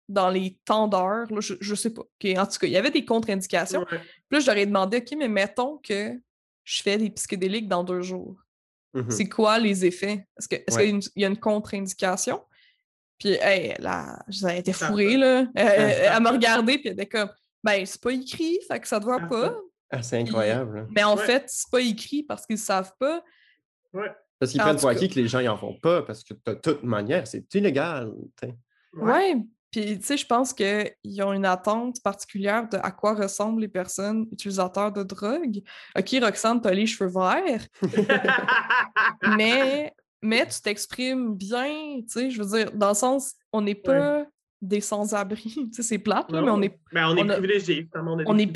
dans les temps d'heure. Je, je sais pas. En tout cas, il y avait des contre-indications. Ouais. Puis là, je leur ai demandé OK, mais mettons que je fais des psychédéliques dans deux jours Mhm. c'est quoi les effets? Est-ce Ouais. qu'il y a une- il y a une contre-indication? Puis, hey, là, elle était fourrée, là. Elle, elle- elle m'a regardé, puis elle était comme, ben, c'est pas écrit, fait que ça te va Ça pas. Ah, c'est incroyable. là. Mais en Ouais. fait, c'est pas écrit parce qu'ils savent pas. Ouais. Parce qu'ils En prennent pour acquis que les gens ils en font pas, parce que de toute manière, c'est illégal. t'sais. Ouais. Puis, tu sais, je pense qu'ils ont une attente particulière de à quoi ressemblent les personnes utilisateurs de drogue. OK, Roxane, t'as les cheveux verts, [LAUGHS] mais, mais tu t'exprimes bien, tu sais, je veux dire, dans le sens, on n'est pas des sans-abri. [LAUGHS] Tu sais, c'est plate, là, mais on est, Ben, on est on a- privilégiés. on est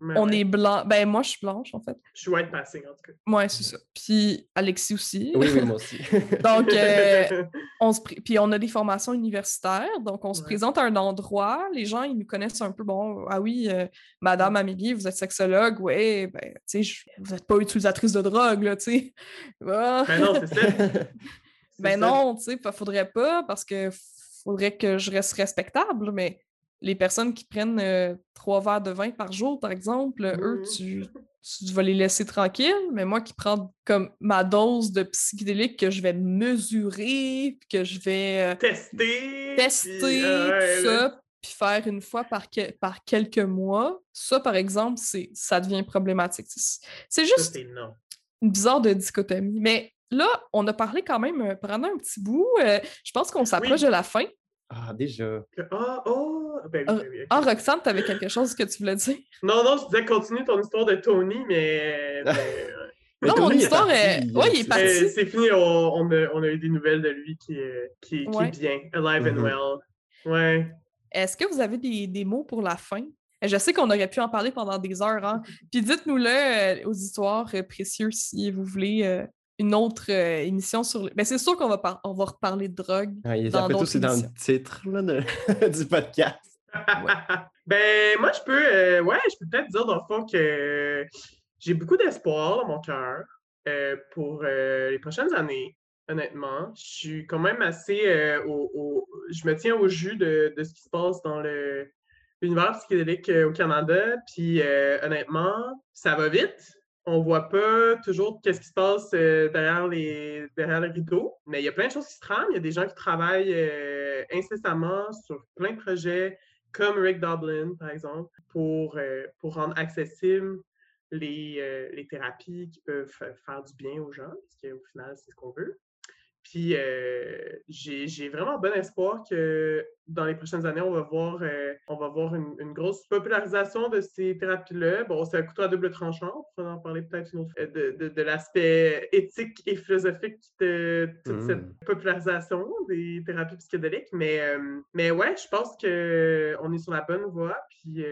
Mais on ouais. est blanc. Ben, moi, je suis blanche, en fait. Je suis white passing, en tout cas. Ouais, c'est ça. Puis Alexis aussi. Oui, oui, moi aussi. [LAUGHS] Donc, euh, [LAUGHS] on se puis on a des formations universitaires, donc on se Ouais. présente à un endroit, les gens, ils nous connaissent un peu, bon, ah oui, euh, Madame Amélie, vous êtes sexologue, ouais, ben, tu sais, je- vous n'êtes pas utilisatrice de drogue, là, tu sais. Ah, Ben non, c'est ça. Ben ça. non, tu sais, fa- faudrait pas, parce que faudrait que je reste respectable, mais les personnes qui prennent euh, trois verres de vin par jour, par exemple, eux, Mhm. tu, tu vas les laisser tranquilles, mais moi qui prends comme ma dose de psychédélique que je vais mesurer, puis que je vais euh, Tester. tester puis, ouais, tout là. ça, puis faire une fois par, que- par quelques mois, ça, par exemple, c'est ça devient problématique. C'est Ça, juste une bizarre de dichotomie. Mais là, on a parlé quand même euh, pendant un petit bout. euh, je pense qu'on s'approche Oui. de la fin. Ah, déjà. Ah, oh! Ben oui, Ah, ben oui. Ah, Roxane, tu avais quelque chose que tu voulais dire? [LAUGHS] Non, non, je disais continue ton histoire de Tony, mais. ben, [LAUGHS] Mais non, mon est histoire parti, est. Ouais, il est c'est- parti. euh, c'est fini, on, on a, on a eu des nouvelles de lui qui, est- qui, qui Ouais. est bien, alive and Mhm. well. Ouais. Est-ce que vous avez des, des mots pour la fin? Je sais qu'on aurait pu en parler pendant des heures, hein? [LAUGHS] Puis dites-nous-le, euh, auditoires euh, précieux, si vous voulez euh, une autre euh, émission sur... le- Ben, c'est sûr qu'on va, par- on va reparler de drogue. Il- dans d'autres c'est dans le titre là, de- [LAUGHS] du podcast. [LAUGHS] ben, moi, je peux, euh, ouais, je peux peut-être dire dans le fond que j'ai beaucoup d'espoir dans mon cœur euh, pour euh, les prochaines années, honnêtement. Je suis quand même assez euh, au, au- Je me tiens au jus de, de ce qui se passe dans le l'univers psychédélique au Canada. Puis euh, honnêtement, ça va vite. On voit pas toujours qu'est-ce qui se passe euh, derrière les derrière les rideaux, mais il y a plein de choses qui se trament. Il y a des gens qui travaillent euh, incessamment sur plein de projets, comme Rick Doblin, par exemple, pour, euh, rendre accessibles les, les thérapies qui peuvent fa- faire du bien aux gens, parce qu'au final, c'est ce qu'on veut. Puis euh, j'ai vraiment bon espoir que dans les prochaines années, on va voir, euh, on va voir une, une grosse popularisation de ces thérapies-là. Bon, c'est un couteau à double tranchant, on pourra en parler peut-être une autre fois, de, de, de l'aspect éthique et philosophique de toute cette Mm. popularisation des thérapies psychédéliques. Mais, euh, mais ouais, je pense qu'on est sur la bonne voie, puis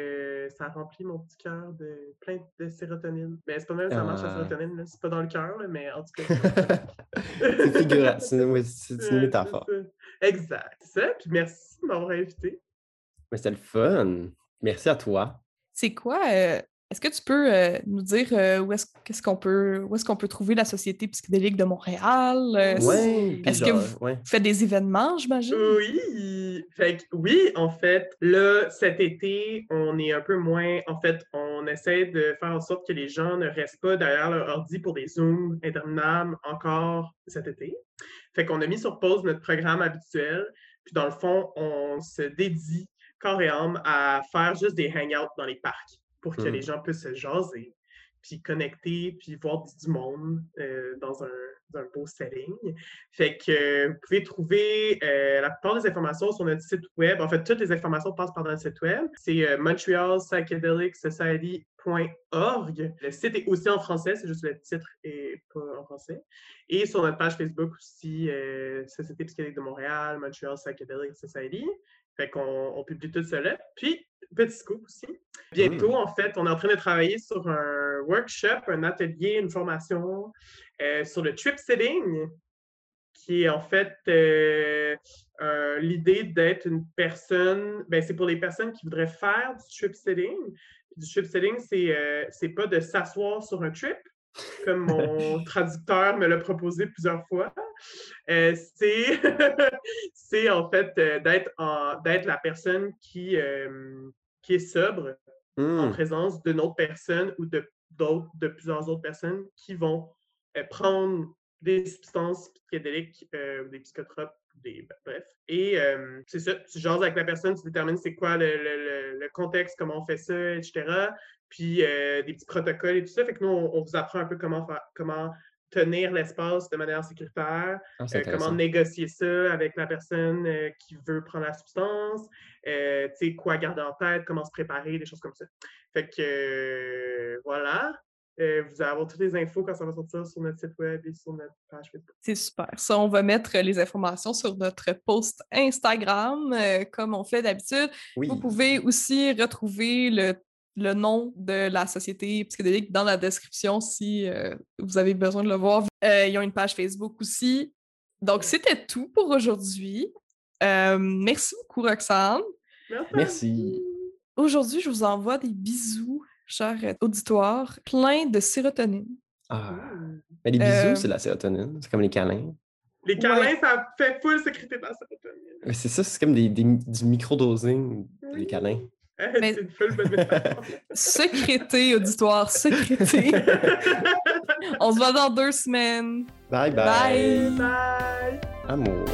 ça remplit mon petit cœur de plein de sérotonine. Mais c'est pas même ça marche la Ah. sérotonine, c'est pas dans le cœur, mais en tout cas. c'est [LAUGHS] figurant. C'est une métaphore. Exact. C'est ça. Puis merci de m'avoir invité. Mais c'était le fun. Merci à toi. C'est quoi? euh, est-ce que tu peux euh, nous dire euh, où est-ce qu'est-ce qu'on peut où est-ce qu'on peut trouver la Société psychédélique de Montréal? Euh, puis est-ce que genre, vous- ouais. Vous faites des événements, j'imagine? Oui. Fait que oui, en fait, là, cet été, on est un peu moins. En fait, on essaie de faire en sorte que les gens ne restent pas derrière leur ordi pour des Zooms interminables encore cet été. Fait qu'on a mis sur pause notre programme habituel. Puis dans le fond, on se dédie corps et âme à faire juste des hangouts dans les parcs pour que Mm. les gens puissent se jaser, puis connecter, puis voir du, monde euh, dans, un, dans un beau setting. Fait que euh, vous pouvez trouver euh, la plupart des informations sur notre site web. En fait, toutes les informations passent par notre site web. C'est euh, montrealpsychedelicsociety.org. Le site est aussi en français, c'est juste le titre et pas en français. Et sur notre page Facebook aussi, euh, Société psychédélique de Montréal, Montreal Psychedelic Society. Fait qu'on on publie tout cela. Puis, petit scoop aussi. Bientôt, en fait, on est en train de travailler sur un workshop, un atelier, une formation euh, sur le trip sitting, qui est en fait euh, euh, l'idée d'être une personne. Ben, c'est pour les personnes qui voudraient faire du trip sitting. Du trip sitting, c'est euh, pas de s'asseoir sur un trip, comme mon [LAUGHS] traducteur me l'a proposé plusieurs fois. Euh, c'est [LAUGHS] en fait euh, d'être la personne qui, euh, qui est sobre en Hmm. présence d'une autre personne ou de, de plusieurs autres personnes qui vont euh, prendre des substances psychédéliques, euh, des psychotropes, des, bref. Et euh, c'est ça, tu jases avec la personne, tu détermines c'est quoi le, le- le- contexte, comment on fait ça, etc. Puis euh, des petits protocoles et tout ça. Fait que nous, on, on vous apprend un peu comment, faire, comment tenir l'espace de manière sécuritaire, Ah, euh, comment négocier ça avec la personne euh, qui veut prendre la substance, euh, tu sais, quoi garder en tête, comment se préparer, des choses comme ça. Fait que voilà. Euh, vous allez avoir toutes les infos quand ça va sortir sur notre site web et sur notre page Facebook. C'est super. Ça, on va mettre les informations sur notre post Instagram, euh, comme on fait d'habitude. Oui. Vous pouvez aussi retrouver le, le nom de la Société psychédélique dans la description si euh, vous avez besoin de le voir. Euh, ils ont une page Facebook aussi. Donc, c'était tout pour aujourd'hui. Euh, merci beaucoup, Roxane. Merci. Merci. Aujourd'hui, je vous envoie des bisous, chers auditoires, plein de sérotonine. Ah. Mais les bisous, Euh, c'est la sérotonine. C'est comme les câlins. Les câlins, ça fait full sécréter dans la sérotonine. Mais C'est ça, c'est comme des, des- du micro-dosing, les câlins. Euh, Mais- C'est une full bonne. Secrété, auditoire, secrété. [LAUGHS] On se voit dans deux semaines. Bye bye. Bye. Bye! Amour.